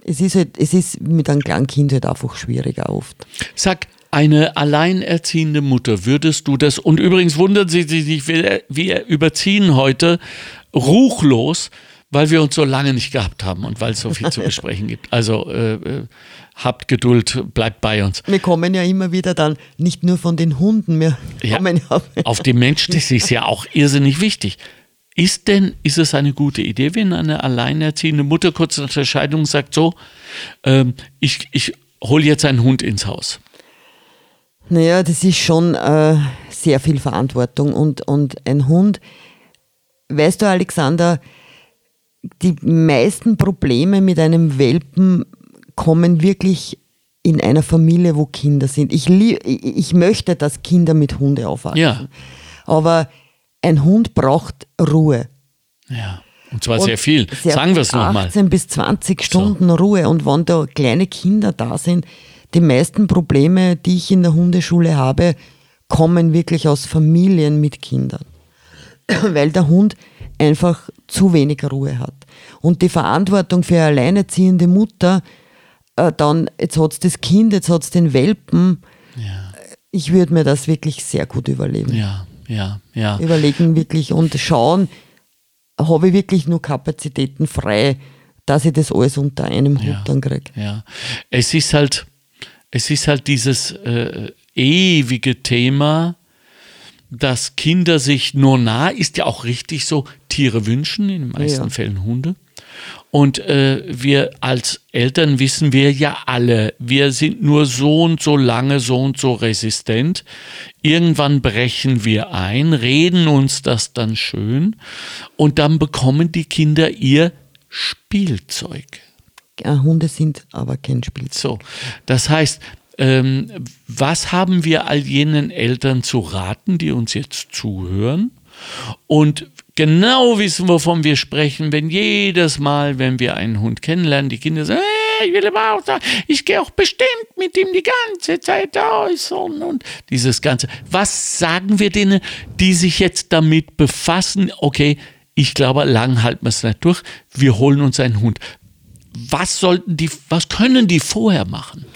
es ist halt, es ist mit einem kleinen Kind halt einfach schwieriger oft. Sag, eine alleinerziehende Mutter, würdest du das, und übrigens wundern Sie sich, wir überziehen heute ruchlos, weil wir uns so lange nicht gehabt haben und weil es so viel zu besprechen gibt. Also äh, äh, habt Geduld, bleibt bei uns. Wir kommen ja immer wieder dann nicht nur von den Hunden, wir ja, kommen ja auf den Menschen, das ist ja auch irrsinnig wichtig. Ist denn, ist es eine gute Idee, wenn eine alleinerziehende Mutter kurz nach der Scheidung sagt, so, ähm, ich, ich hole jetzt einen Hund ins Haus? Naja, das ist schon äh, sehr viel Verantwortung und, und ein Hund, weißt du, Alexander, die meisten Probleme mit einem Welpen kommen wirklich in einer Familie, wo Kinder sind. Ich, ich möchte, dass Kinder mit Hunde aufwachsen. Ja. Aber ein Hund braucht Ruhe. Ja. Und zwar und sehr viel. Sehr Sagen wir es nochmal. 18 bis 20 Stunden so. Ruhe. Und wenn da kleine Kinder da sind, die meisten Probleme, die ich in der Hundeschule habe, kommen wirklich aus Familien mit Kindern. Weil der Hund einfach zu wenig Ruhe hat. Und die Verantwortung für eine alleinerziehende Mutter, äh, dann, jetzt hat es das Kind, jetzt hat es den Welpen. Ja. Ich würde mir das wirklich sehr gut überlegen. Ja, ja, ja. Überlegen wirklich und schauen, habe ich wirklich nur Kapazitäten frei, dass ich das alles unter einem Hut ja, dann kriege. Ja, es ist halt, es ist halt dieses äh, ewige Thema, dass Kinder sich nur nah, ist ja auch richtig so, Tiere wünschen, in den meisten ja. Fällen Hunde. Und äh, wir als Eltern wissen wir ja alle, wir sind nur so und so lange so und so resistent. Irgendwann brechen wir ein, reden uns das dann schön und dann bekommen die Kinder ihr Spielzeug. Ja, Hunde sind aber kein Spielzeug. So, das heißt, ähm, was haben wir all jenen Eltern zu raten, die uns jetzt zuhören und genau wissen, wovon wir sprechen, wenn jedes Mal, wenn wir einen Hund kennenlernen, die Kinder sagen, ich will aber auch sagen, ich gehe auch bestimmt mit ihm die ganze Zeit äußern und dieses Ganze. Was sagen wir denen, die sich jetzt damit befassen, okay, ich glaube, lang halten wir es nicht durch, wir holen uns einen Hund. Was sollten die, was können die vorher machen?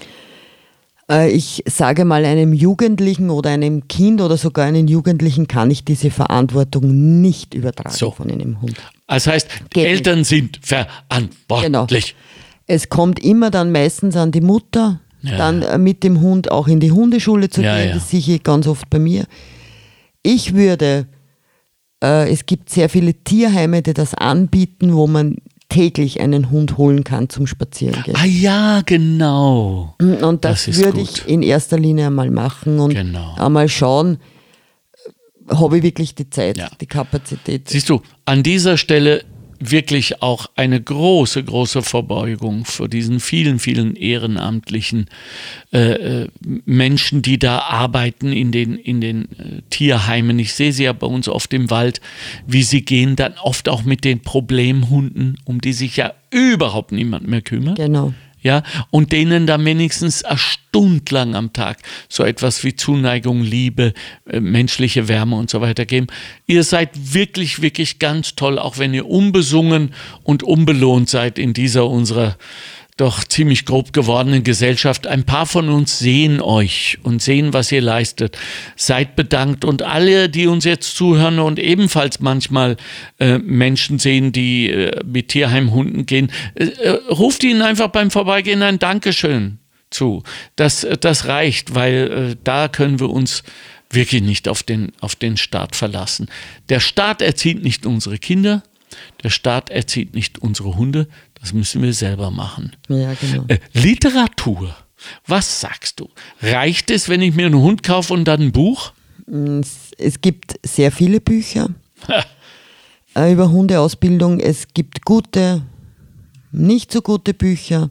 Äh, ich sage mal, einem Jugendlichen oder einem Kind oder sogar einem Jugendlichen kann ich diese Verantwortung nicht übertragen so. von einem Hund. Das heißt, Geht Eltern nicht. sind verantwortlich. Genau. Es kommt immer dann meistens an die Mutter, ja. dann äh, mit dem Hund auch in die Hundeschule zu ja, gehen. Ja. Das sehe ich ganz oft bei mir. Ich würde, äh, es gibt sehr viele Tierheime, die das anbieten, wo man täglich einen Hund holen kann zum Spazierengehen. Ah ja, genau. Und das, das würde ich in erster Linie einmal machen und genau. einmal schauen, habe ich wirklich die Zeit, ja. die Kapazität. Siehst du, an dieser Stelle wirklich auch eine große, große Verbeugung für diesen vielen, vielen ehrenamtlichen äh, äh, Menschen, die da arbeiten in den, in den äh, Tierheimen. Ich sehe sie ja bei uns oft im Wald, wie sie gehen, dann oft auch mit den Problemhunden, um die sich ja überhaupt niemand mehr kümmert. Genau ja, und denen dann wenigstens eine Stunde lang am Tag so etwas wie Zuneigung, Liebe, äh, menschliche Wärme und so weiter geben. Ihr seid wirklich, wirklich ganz toll, auch wenn ihr unbesungen und unbelohnt seid in dieser unserer doch ziemlich grob gewordenen Gesellschaft. Ein paar von uns sehen euch und sehen, was ihr leistet. Seid bedankt und alle, die uns jetzt zuhören und ebenfalls manchmal äh, Menschen sehen, die äh, mit Tierheimhunden gehen, äh, äh ruft ihnen einfach beim Vorbeigehen ein Dankeschön zu. Das, das reicht, weil äh, da können wir uns wirklich nicht auf den, auf den Staat verlassen. Der Staat erzieht nicht unsere Kinder, der Staat erzieht nicht unsere Hunde, das müssen wir selber machen. Ja, genau. Äh, Literatur. Was sagst du? Reicht es, wenn ich mir einen Hund kaufe und dann ein Buch? Mm, es gibt sehr viele Bücher äh, über Hundeausbildung. Es gibt gute, nicht so gute Bücher.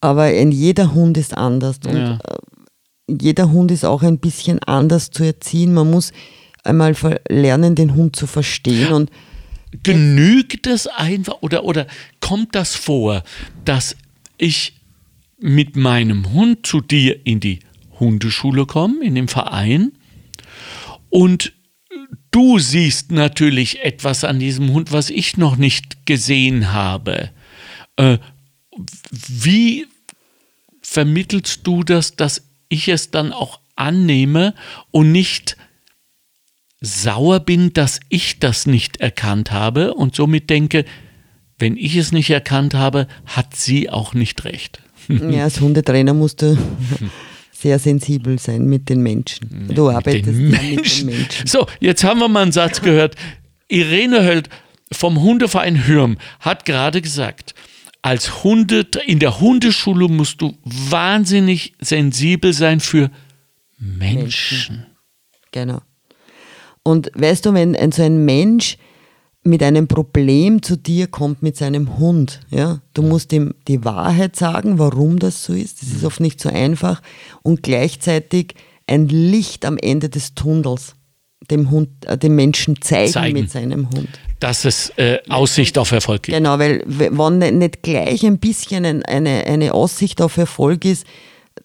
Aber ein jeder Hund ist anders. Und ja. Äh, jeder Hund ist auch ein bisschen anders zu erziehen. Man muss einmal lernen, den Hund zu verstehen. Und genügt es einfach oder, oder kommt das vor, dass ich mit meinem Hund zu dir in die Hundeschule komme, in den Verein und du siehst natürlich etwas an diesem Hund, was ich noch nicht gesehen habe. Äh, wie vermittelst du das, dass ich es dann auch annehme und nicht sauer bin, dass ich das nicht erkannt habe und somit denke, wenn ich es nicht erkannt habe, hat sie auch nicht recht. Ja, als Hundetrainer musst du sehr sensibel sein mit den Menschen. Du mit arbeitest den ja mit den Menschen. So, jetzt haben wir mal einen Satz gehört. Irene Höld vom Hundeverein Hürm hat gerade gesagt, als Hunde, in der Hundeschule musst du wahnsinnig sensibel sein für Menschen. Menschen. Genau. Und weißt du, wenn ein, so ein Mensch mit einem Problem zu dir kommt mit seinem Hund, ja, du musst ihm die Wahrheit sagen, warum das so ist. Das ist oft nicht so einfach. Und gleichzeitig ein Licht am Ende des Tunnels dem Hund, äh, dem Menschen zeigen, zeigen, mit seinem Hund. Dass es äh, Aussicht auf Erfolg gibt. Genau, weil wenn nicht gleich ein bisschen eine, eine Aussicht auf Erfolg ist,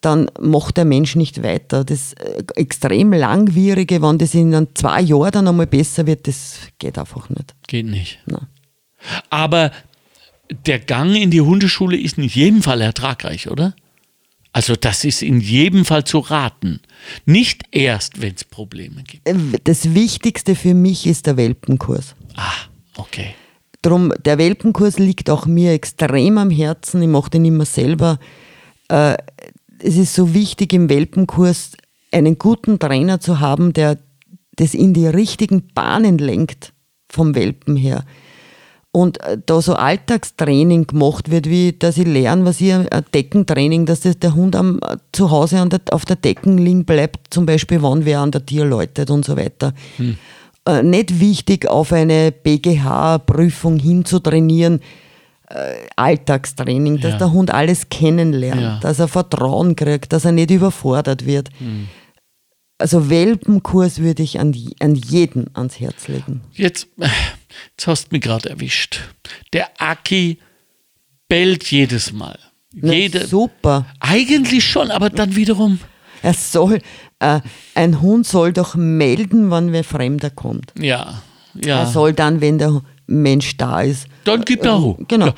dann macht der Mensch nicht weiter. Das äh, extrem langwierige, wenn das in zwei Jahren dann einmal besser wird, das geht einfach nicht. Geht nicht. Nein. Aber der Gang in die Hundeschule ist in jedem Fall ertragreich, oder? Also das ist in jedem Fall zu raten. Nicht erst, wenn es Probleme gibt. Äh, das Wichtigste für mich ist der Welpenkurs. Ah, okay. Drum, der Welpenkurs liegt auch mir extrem am Herzen. Ich mache den immer selber. Äh, es ist so wichtig im Welpenkurs einen guten Trainer zu haben, der das in die richtigen Bahnen lenkt vom Welpen her. Und äh, da so Alltagstraining gemacht wird, wie dass ich lerne, was ich, ein Deckentraining, dass das der Hund am, äh, zu Hause der, auf der Decken liegen bleibt, zum Beispiel, wann wer an der Tür läutet und so weiter. Hm. Äh, nicht wichtig, auf eine BGH-Prüfung hinzutrainieren, äh, Alltagstraining, dass ja. der Hund alles kennenlernt, ja. dass er Vertrauen kriegt, dass er nicht überfordert wird. Mhm. Also Welpenkurs würde ich an, an jeden ans Herz legen. Jetzt, jetzt hast du mich gerade erwischt. Der Aki bellt jedes Mal. Jede, super. Eigentlich schon, aber dann wiederum. Er soll, äh, ein Hund soll doch melden, wann wer Fremder kommt. Ja, ja. Er soll dann, wenn der Mensch da ist. Dann gibt er Ruhe. Genau.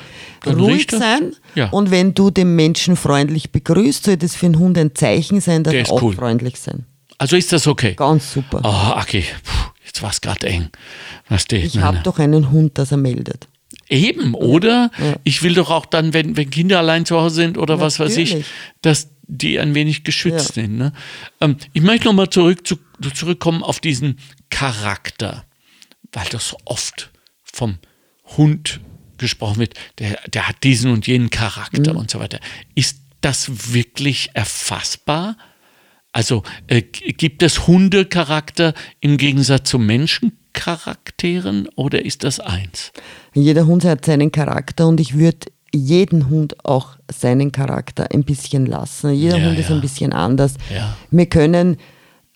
Ja, Ruhig sein. Ja. Und wenn du den Menschen freundlich begrüßt, soll das für den Hund ein Zeichen sein, dass er auch cool. freundlich sein. Also ist das okay? Ganz super. Oh, okay. Puh, jetzt war es gerade eng. Was ich habe doch einen Hund, dass er meldet. Eben, oder? Ja. Ich will doch auch dann, wenn, wenn Kinder allein zu Hause sind oder Natürlich. was weiß ich, dass die ein wenig geschützt ja. sind. Ne? Ähm, ich möchte nochmal zurück, zu, zurückkommen auf diesen Charakter, weil das so oft vom Hund gesprochen wird, der, der hat diesen und jenen Charakter mhm. und so weiter. Ist das wirklich erfassbar? Also äh, gibt es Hundecharakter im Gegensatz zum Menschencharakter? Charakteren oder ist das eins? Jeder Hund hat seinen Charakter und ich würde jeden Hund auch seinen Charakter ein bisschen lassen. Jeder Ja, Hund ist ja. ein bisschen anders. Ja. Wir können,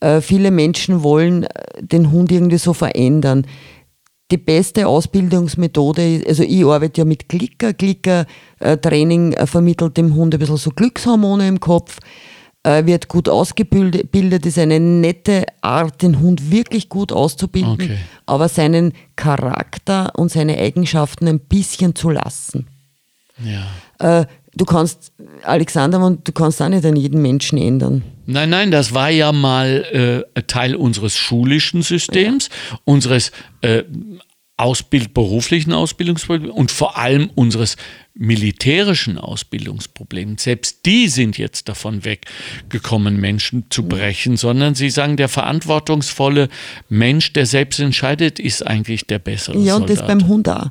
äh, viele Menschen wollen äh, den Hund irgendwie so verändern. Die beste Ausbildungsmethode ist, also ich arbeite ja mit Klicker. Klicker-Training äh, vermittelt dem Hund ein bisschen so Glückshormone im Kopf, äh, wird gut ausgebildet, bildet, ist eine nette Art, den Hund wirklich gut auszubilden, Okay. aber seinen Charakter und seine Eigenschaften ein bisschen zu lassen. Ja. Du kannst, Alexander, und du kannst auch nicht an jeden Menschen ändern. Nein, nein, das war ja mal äh, Teil unseres schulischen Systems, unseres äh, Ausbild beruflichen Ausbildungsproblems und vor allem unseres militärischen Ausbildungsproblems. Selbst die sind jetzt davon weggekommen, Menschen zu brechen, sondern sie sagen, der verantwortungsvolle Mensch, der selbst entscheidet, ist eigentlich der bessere Ja, und Soldat. das beim Hund auch.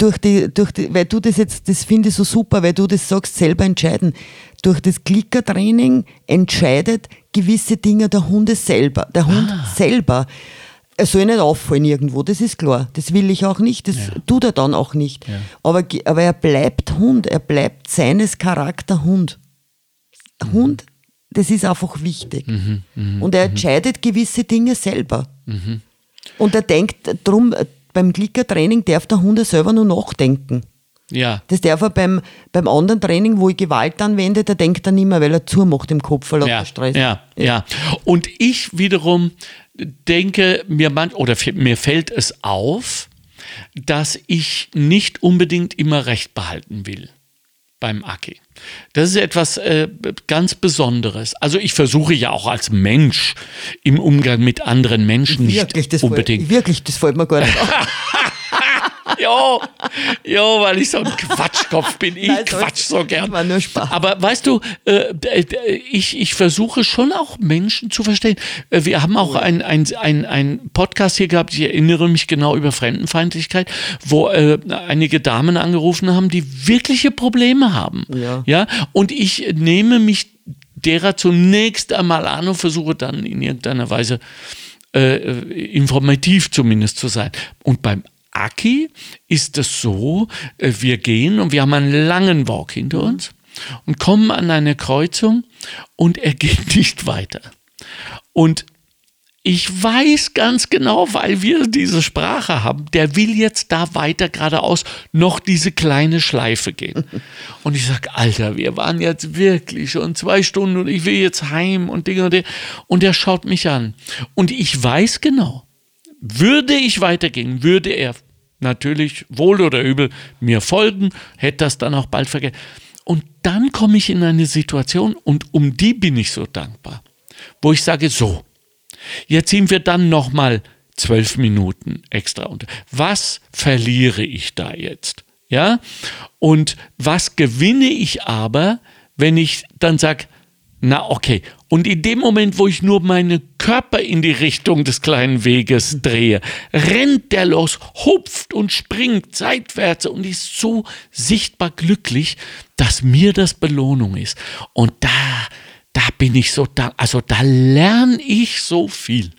Durch die, durch die, weil du das jetzt, das finde ich so super, weil du das sagst, selber entscheiden. Durch das Klickertraining entscheidet gewisse Dinge der Hunde selber. Der Hund Ah. selber. Er soll nicht auffallen irgendwo, das ist klar. Das will ich auch nicht, das tut er dann auch nicht. Aber, ge- aber er bleibt Hund, er bleibt seines Charakter Hund. Hund, das ist einfach wichtig. Mhm, und er entscheidet gewisse Dinge selber. Und er denkt drum, beim Klickertraining darf der Hund ja selber nur nachdenken. ja, Das darf er beim, beim anderen Training, wo ich Gewalt anwende, der denkt dann immer, weil er zumacht im Kopf, weil er ja, Stress. ja, ja. Und ich wiederum denke mir manch, oder mir fällt es auf, dass ich nicht unbedingt immer Recht behalten will beim Aki. Das ist etwas äh, ganz Besonderes. Also ich versuche ja auch als Mensch im Umgang mit anderen Menschen nicht Wirklich, das unbedingt. Fällt, wirklich, das fällt mir gar nicht auf. Jo, jo, weil ich so ein Quatschkopf bin. Ich Nein, quatsch so gern. war nur Spaß. Aber weißt du, äh, äh, ich, ich versuche schon auch Menschen zu verstehen. Äh, Wir haben auch ein, ein, ein, ein Podcast hier gehabt, ich erinnere mich genau über Fremdenfeindlichkeit, wo äh, einige Damen angerufen haben, die wirkliche Probleme haben. Ja. ja? Und ich nehme mich derer zunächst einmal an und versuche dann in irgendeiner Weise äh, informativ zumindest zu sein. Und beim Aki ist es so, äh, wir gehen und wir haben einen langen Walk hinter uns und kommen an eine Kreuzung und er geht nicht weiter. Und ich weiß ganz genau, weil wir diese Sprache haben, der will jetzt da weiter geradeaus noch diese kleine Schleife gehen. Und ich sage, Alter, wir waren jetzt wirklich schon zwei Stunden und ich will jetzt heim und Dinge und Dinge. Und er schaut mich an. Und ich weiß genau, würde ich weitergehen, würde er natürlich wohl oder übel mir folgen, hätte das dann auch bald vergessen. Und dann komme ich in eine Situation, und um die bin ich so dankbar, wo ich sage, so, jetzt sind wir dann nochmal zwölf Minuten extra unter. Was verliere ich da jetzt? Ja? Und was gewinne ich aber, wenn ich dann sage, na okay, und in dem Moment, wo ich nur meinen Körper in die Richtung des kleinen Weges drehe, rennt der los, hupft und springt seitwärts und ist so sichtbar glücklich, dass mir das Belohnung ist. Und da, da bin ich so da, also da lerne ich so viel.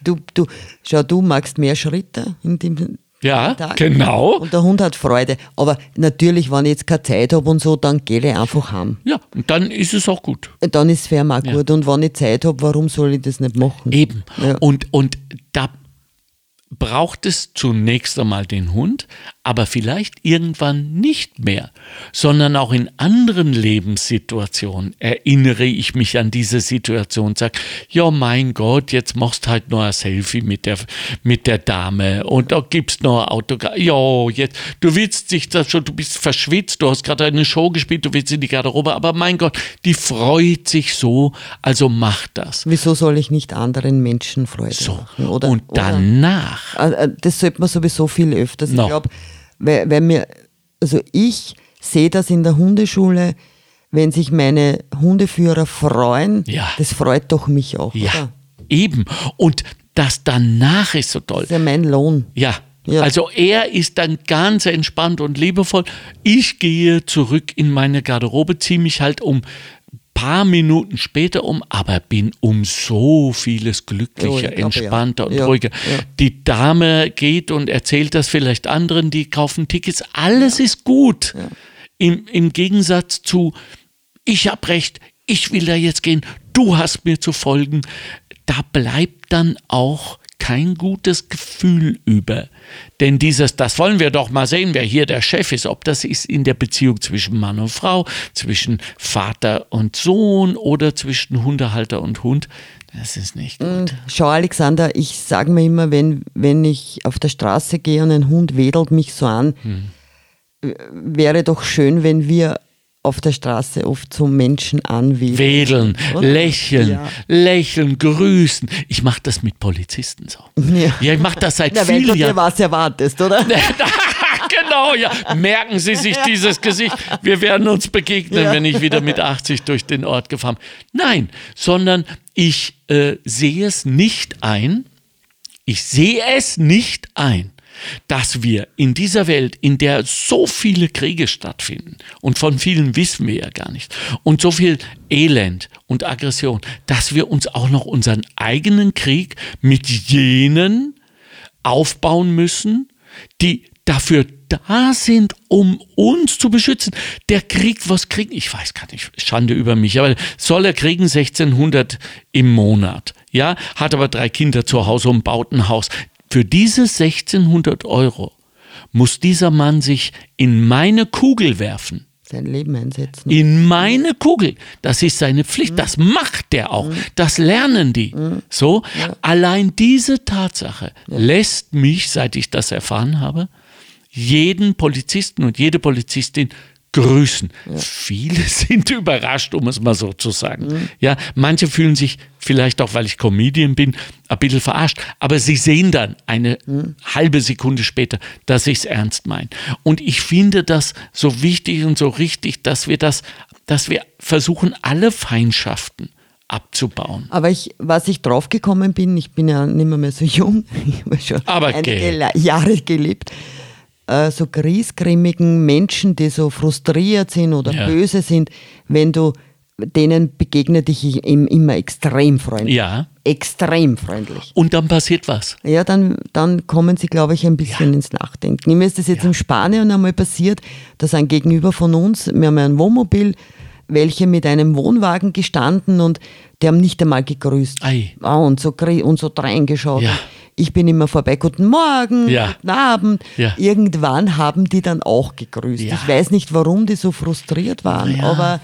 Du, du, schau, du magst mehr Schritte in dem Ja, genau. Und der Hund hat Freude. Aber natürlich, wenn ich jetzt keine Zeit habe und so, dann gehe ich einfach heim. Ja, und dann ist es auch gut. Dann ist ihn auch gut. Und wenn ich Zeit habe, warum soll ich das nicht machen? Eben. Ja. Und, und da braucht es zunächst einmal den Hund, aber vielleicht irgendwann nicht mehr, sondern auch in anderen Lebenssituationen erinnere ich mich an diese Situation und sage, ja mein Gott, jetzt machst halt noch ein Selfie mit der, mit der Dame und da gibst noch ein Autogramm. Ja, jetzt, du willst dich das schon, du bist verschwitzt, du hast gerade eine Show gespielt, du willst in die Garderobe, aber mein Gott, die freut sich so, also mach das. Wieso soll ich nicht anderen Menschen Freude So, machen? Oder, und danach, Das sollte man sowieso viel öfters. No. Ich glaube, weil, weil mir, also ich sehe das in der Hundeschule, wenn sich meine Hundeführer freuen, Ja. das freut doch mich auch, ja, oder? eben. Und das danach ist so toll. Das ist ja mein Lohn. Ja. Ja. Also er ist dann ganz entspannt und liebevoll. Ich gehe zurück in meine Garderobe, ziehe mich halt um paar Minuten später um, aber bin um so vieles glücklicher, Ja, ich glaube, ja. entspannter und Ja, ruhiger. ja. Die Dame geht und erzählt das vielleicht anderen, die kaufen Tickets. Alles ist gut. Im, Im Gegensatz zu, ich habe recht, ich will da jetzt gehen, du hast mir zu folgen. Da bleibt dann auch kein gutes Gefühl über. Denn dieses, das wollen wir doch mal sehen, wer hier der Chef ist, ob das ist in der Beziehung zwischen Mann und Frau, zwischen Vater und Sohn oder zwischen Hundehalter und Hund, das ist nicht gut. Schau, Alexander, ich sage mir immer, wenn, wenn ich auf der Straße gehe und ein Hund wedelt mich so an, Hm. wäre doch schön, wenn wir auf der Straße oft so Menschen anwedeln. Wedeln, Oder? lächeln, Ja. lächeln, grüßen. Ich mache das mit Polizisten so. Ja. Ja, ich mache das seit Na, vielen dir Jahren. was erwartest, oder? genau, ja. Merken Sie sich dieses Gesicht. Wir werden uns begegnen, Ja. wenn ich wieder mit 80 durch den Ort gefahren bin. Nein, sondern ich äh, sehe es nicht ein, ich sehe es nicht ein, dass wir in dieser Welt, in der so viele Kriege stattfinden, und von vielen wissen wir ja gar nicht, und so viel Elend und Aggression, dass wir uns auch noch unseren eigenen Krieg mit jenen aufbauen müssen, die dafür da sind, um uns zu beschützen. Der kriegt was kriegen, ich weiß gar nicht, Schande über mich, aber soll er kriegen 1600 im Monat, ja, hat aber drei Kinder zu Hause und baut ein Haus. Für diese 1600 Euro muss dieser Mann sich in meine Kugel werfen Sein Leben einsetzen. in meine Kugel. Das ist seine Pflicht. Das macht der auch. Das lernen die. So, allein diese Tatsache lässt mich, seit ich das erfahren habe, jeden Polizisten und jede Polizistin grüßen. Viele sind überrascht, um es mal so zu sagen. Ja, manche fühlen sich vielleicht auch, weil ich Comedian bin, ein bisschen verarscht, aber sie sehen dann eine halbe Sekunde später, dass ich es ernst meine. Und ich finde das so wichtig und so richtig, dass wir das, dass wir versuchen, alle Feindschaften abzubauen. Aber ich, was ich draufgekommen bin, ich bin ja nicht mehr, mehr so jung, ich habe schon Aber einige gell. Jahre gelebt, äh, so griesgrimmigen Menschen, die so frustriert sind oder Ja. böse sind, wenn du denen begegnet dich ihm immer extrem freundlich. Ja. Extrem freundlich. Und dann passiert was. Ja, dann, dann kommen sie, glaube ich, ein bisschen ins Nachdenken. Mir ist das jetzt in Spanien einmal passiert, dass ein Gegenüber von uns, wir haben ja ein Wohnmobil, welche mit einem Wohnwagen gestanden und die haben nicht einmal gegrüßt. Ei. Ah, und so, und so reingeschaut. Ja. Ich bin immer vorbei, guten Morgen, Ja. guten Abend. Ja. Irgendwann haben die dann auch gegrüßt. Ja. Ich weiß nicht, warum die so frustriert waren, aber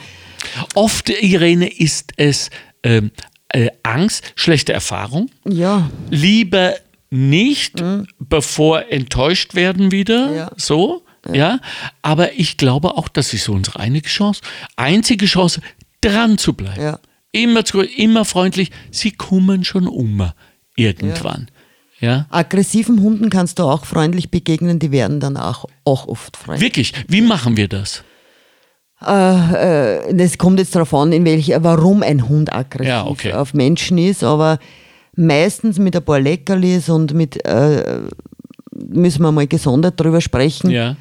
Oft, Irene, ist es ähm, äh, Angst, schlechte Erfahrung. ja, Lieber nicht, bevor enttäuscht werden wieder. Mhm. So, ja. Aber ich glaube auch, das ist so unsere einzige Chance. Einzige Chance, dran zu bleiben. Immer, zu, immer freundlich. Sie kommen schon um irgendwann. Ja. Aggressiven Hunden kannst du auch freundlich begegnen, die werden dann auch, auch oft freundlich. Wirklich, wie machen wir das? Äh, das kommt jetzt darauf an, in welch, warum ein Hund aggressiv Ja, okay. auf Menschen ist, aber meistens mit ein paar Leckerlis und mit, äh, müssen wir mal gesondert drüber sprechen, Ja.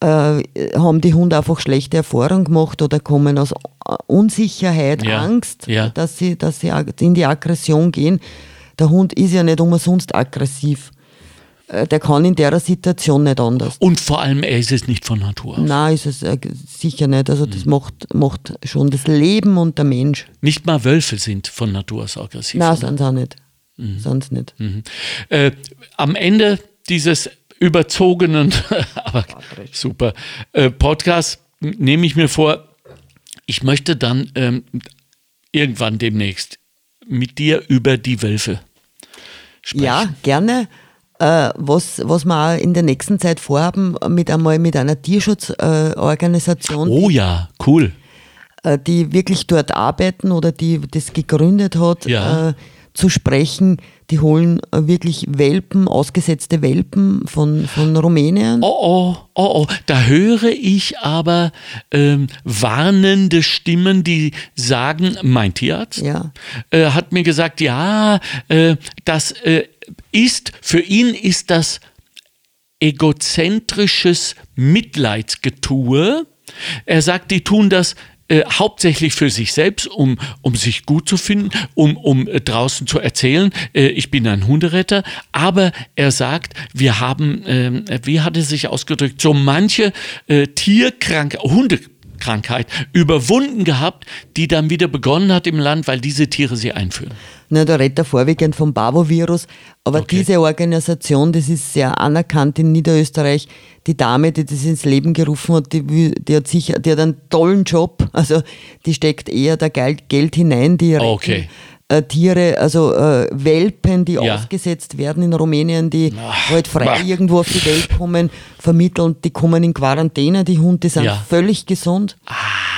äh, haben die Hunde einfach schlechte Erfahrungen gemacht oder kommen aus äh, Unsicherheit, Ja, Angst, ja. Dass, sie, dass sie in die Aggression gehen. Der Hund ist ja nicht umsonst aggressiv. Äh, Der kann in der Situation nicht anders. Und vor allem, er ist es nicht von Natur aus. Nein, ist es äh, sicher nicht. Also Mhm. das macht, macht schon das Leben und der Mensch. Nicht mal Wölfe sind von Natur aus aggressiv. Nein, sind sie auch nicht. Mhm. Sie nicht. Äh, am Ende dieses überzogenen, aber super äh, Podcast nehme ich mir vor, ich möchte dann ähm, irgendwann demnächst mit dir über die Wölfe sprechen. Ja, gerne. Äh, was, was wir auch in der nächsten Zeit vorhaben, mit einmal mit einer Tierschutzorganisation, Oh ja, cool. äh, die wirklich dort arbeiten oder die das gegründet hat, Ja. äh, zu sprechen. Die holen äh, wirklich Welpen, ausgesetzte Welpen von, von Rumänien. Oh, oh, oh, oh, da höre ich aber ähm, warnende Stimmen, die sagen, mein Tierarzt Ja. äh, hat mir gesagt, ja, äh, das äh, ist, für ihn ist das egozentrisches Mitleidsgetue. Er sagt, die tun das äh, hauptsächlich für sich selbst, um, um sich gut zu finden, um, um äh, draußen zu erzählen, äh, ich bin ein Hunderetter. Aber er sagt, wir haben, ähm, wie hat er sich ausgedrückt, so manche äh, tierkranke Hunde Krankheit überwunden gehabt, die dann wieder begonnen hat im Land, weil diese Tiere sie einführen. Na, da redet er vorwiegend vom Bavo-Virus, aber okay. diese Organisation, das ist sehr anerkannt in Niederösterreich. Die Dame, die das ins Leben gerufen hat, die, die hat sicher, die hat einen tollen Job, also die steckt eher da Geld hinein, die retten. Okay äh, Tiere, also äh, Welpen, die ja. ausgesetzt werden in Rumänien, die Ach, halt frei bah. irgendwo auf die Welt kommen, vermitteln, die kommen in Quarantäne, die Hunde sind ja. völlig gesund. Ah.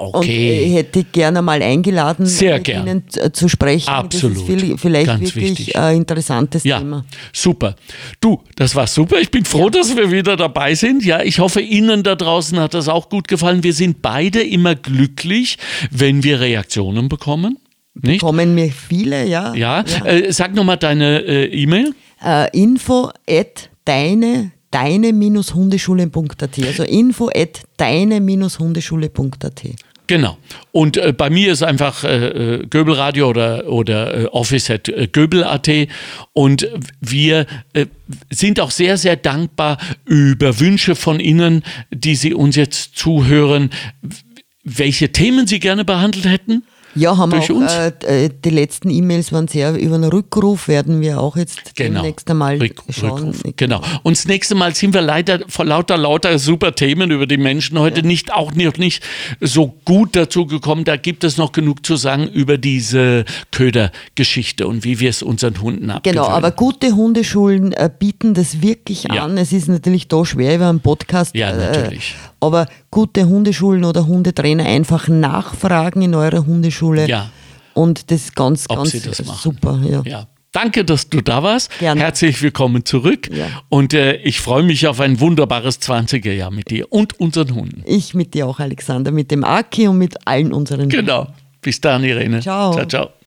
Okay. Und hätte ich gerne mal eingeladen, Sehr mit gern. Ihnen zu sprechen. Absolut. Das ist vielleicht Ganz wirklich ein interessantes ja, Thema. Super. Du, das war super. Ich bin froh, ja. dass wir wieder dabei sind. Ja, ich hoffe, Ihnen da draußen hat das auch gut gefallen. Wir sind beide immer glücklich, wenn wir Reaktionen bekommen. Nicht? Kommen mir viele, ja. Ja, ja. Äh, sag nochmal deine äh, E-Mail. Äh, info at deine deine-hundeschule.at. Also info at deine-hundeschule.at. Genau. Und äh, bei mir ist einfach äh, äh Göbelradio oder, oder äh, Office at äh, Göbel.at und wir äh, sind auch sehr, sehr dankbar über Wünsche von Ihnen, die Sie uns jetzt zuhören, welche Themen Sie gerne behandelt hätten. Ja, haben wir auch. Äh, äh, die letzten E-Mails waren sehr über einen Rückruf, werden wir auch jetzt genau. demnächst einmal Rück, schauen. Rückruf. Genau. Und das nächste Mal sind wir leider vor lauter, lauter super Themen über die Menschen heute ja. nicht, auch nicht, nicht so gut dazu gekommen. Da gibt es noch genug zu sagen über diese Ködergeschichte und wie wir es unseren Hunden abgewöhnen. Genau, aber gute Hundeschulen äh, bieten das wirklich ja. an. Es ist natürlich da schwer über einen Podcast. Ja, äh, natürlich. Äh, aber gute Hundeschulen oder Hundetrainer einfach nachfragen in eurer Hundeschule. Ja. Und das ist ganz, Ob ganz super. Ja. ja. Danke, dass du da warst. Gerne. Herzlich willkommen zurück. Ja. Und äh, ich freue mich auf ein wunderbares 20er Jahr mit dir und unseren Hunden. Ich mit dir auch, Alexander, mit dem Aki und mit allen unseren Genau. Bis dann, Irene. Ciao. Ciao, ciao.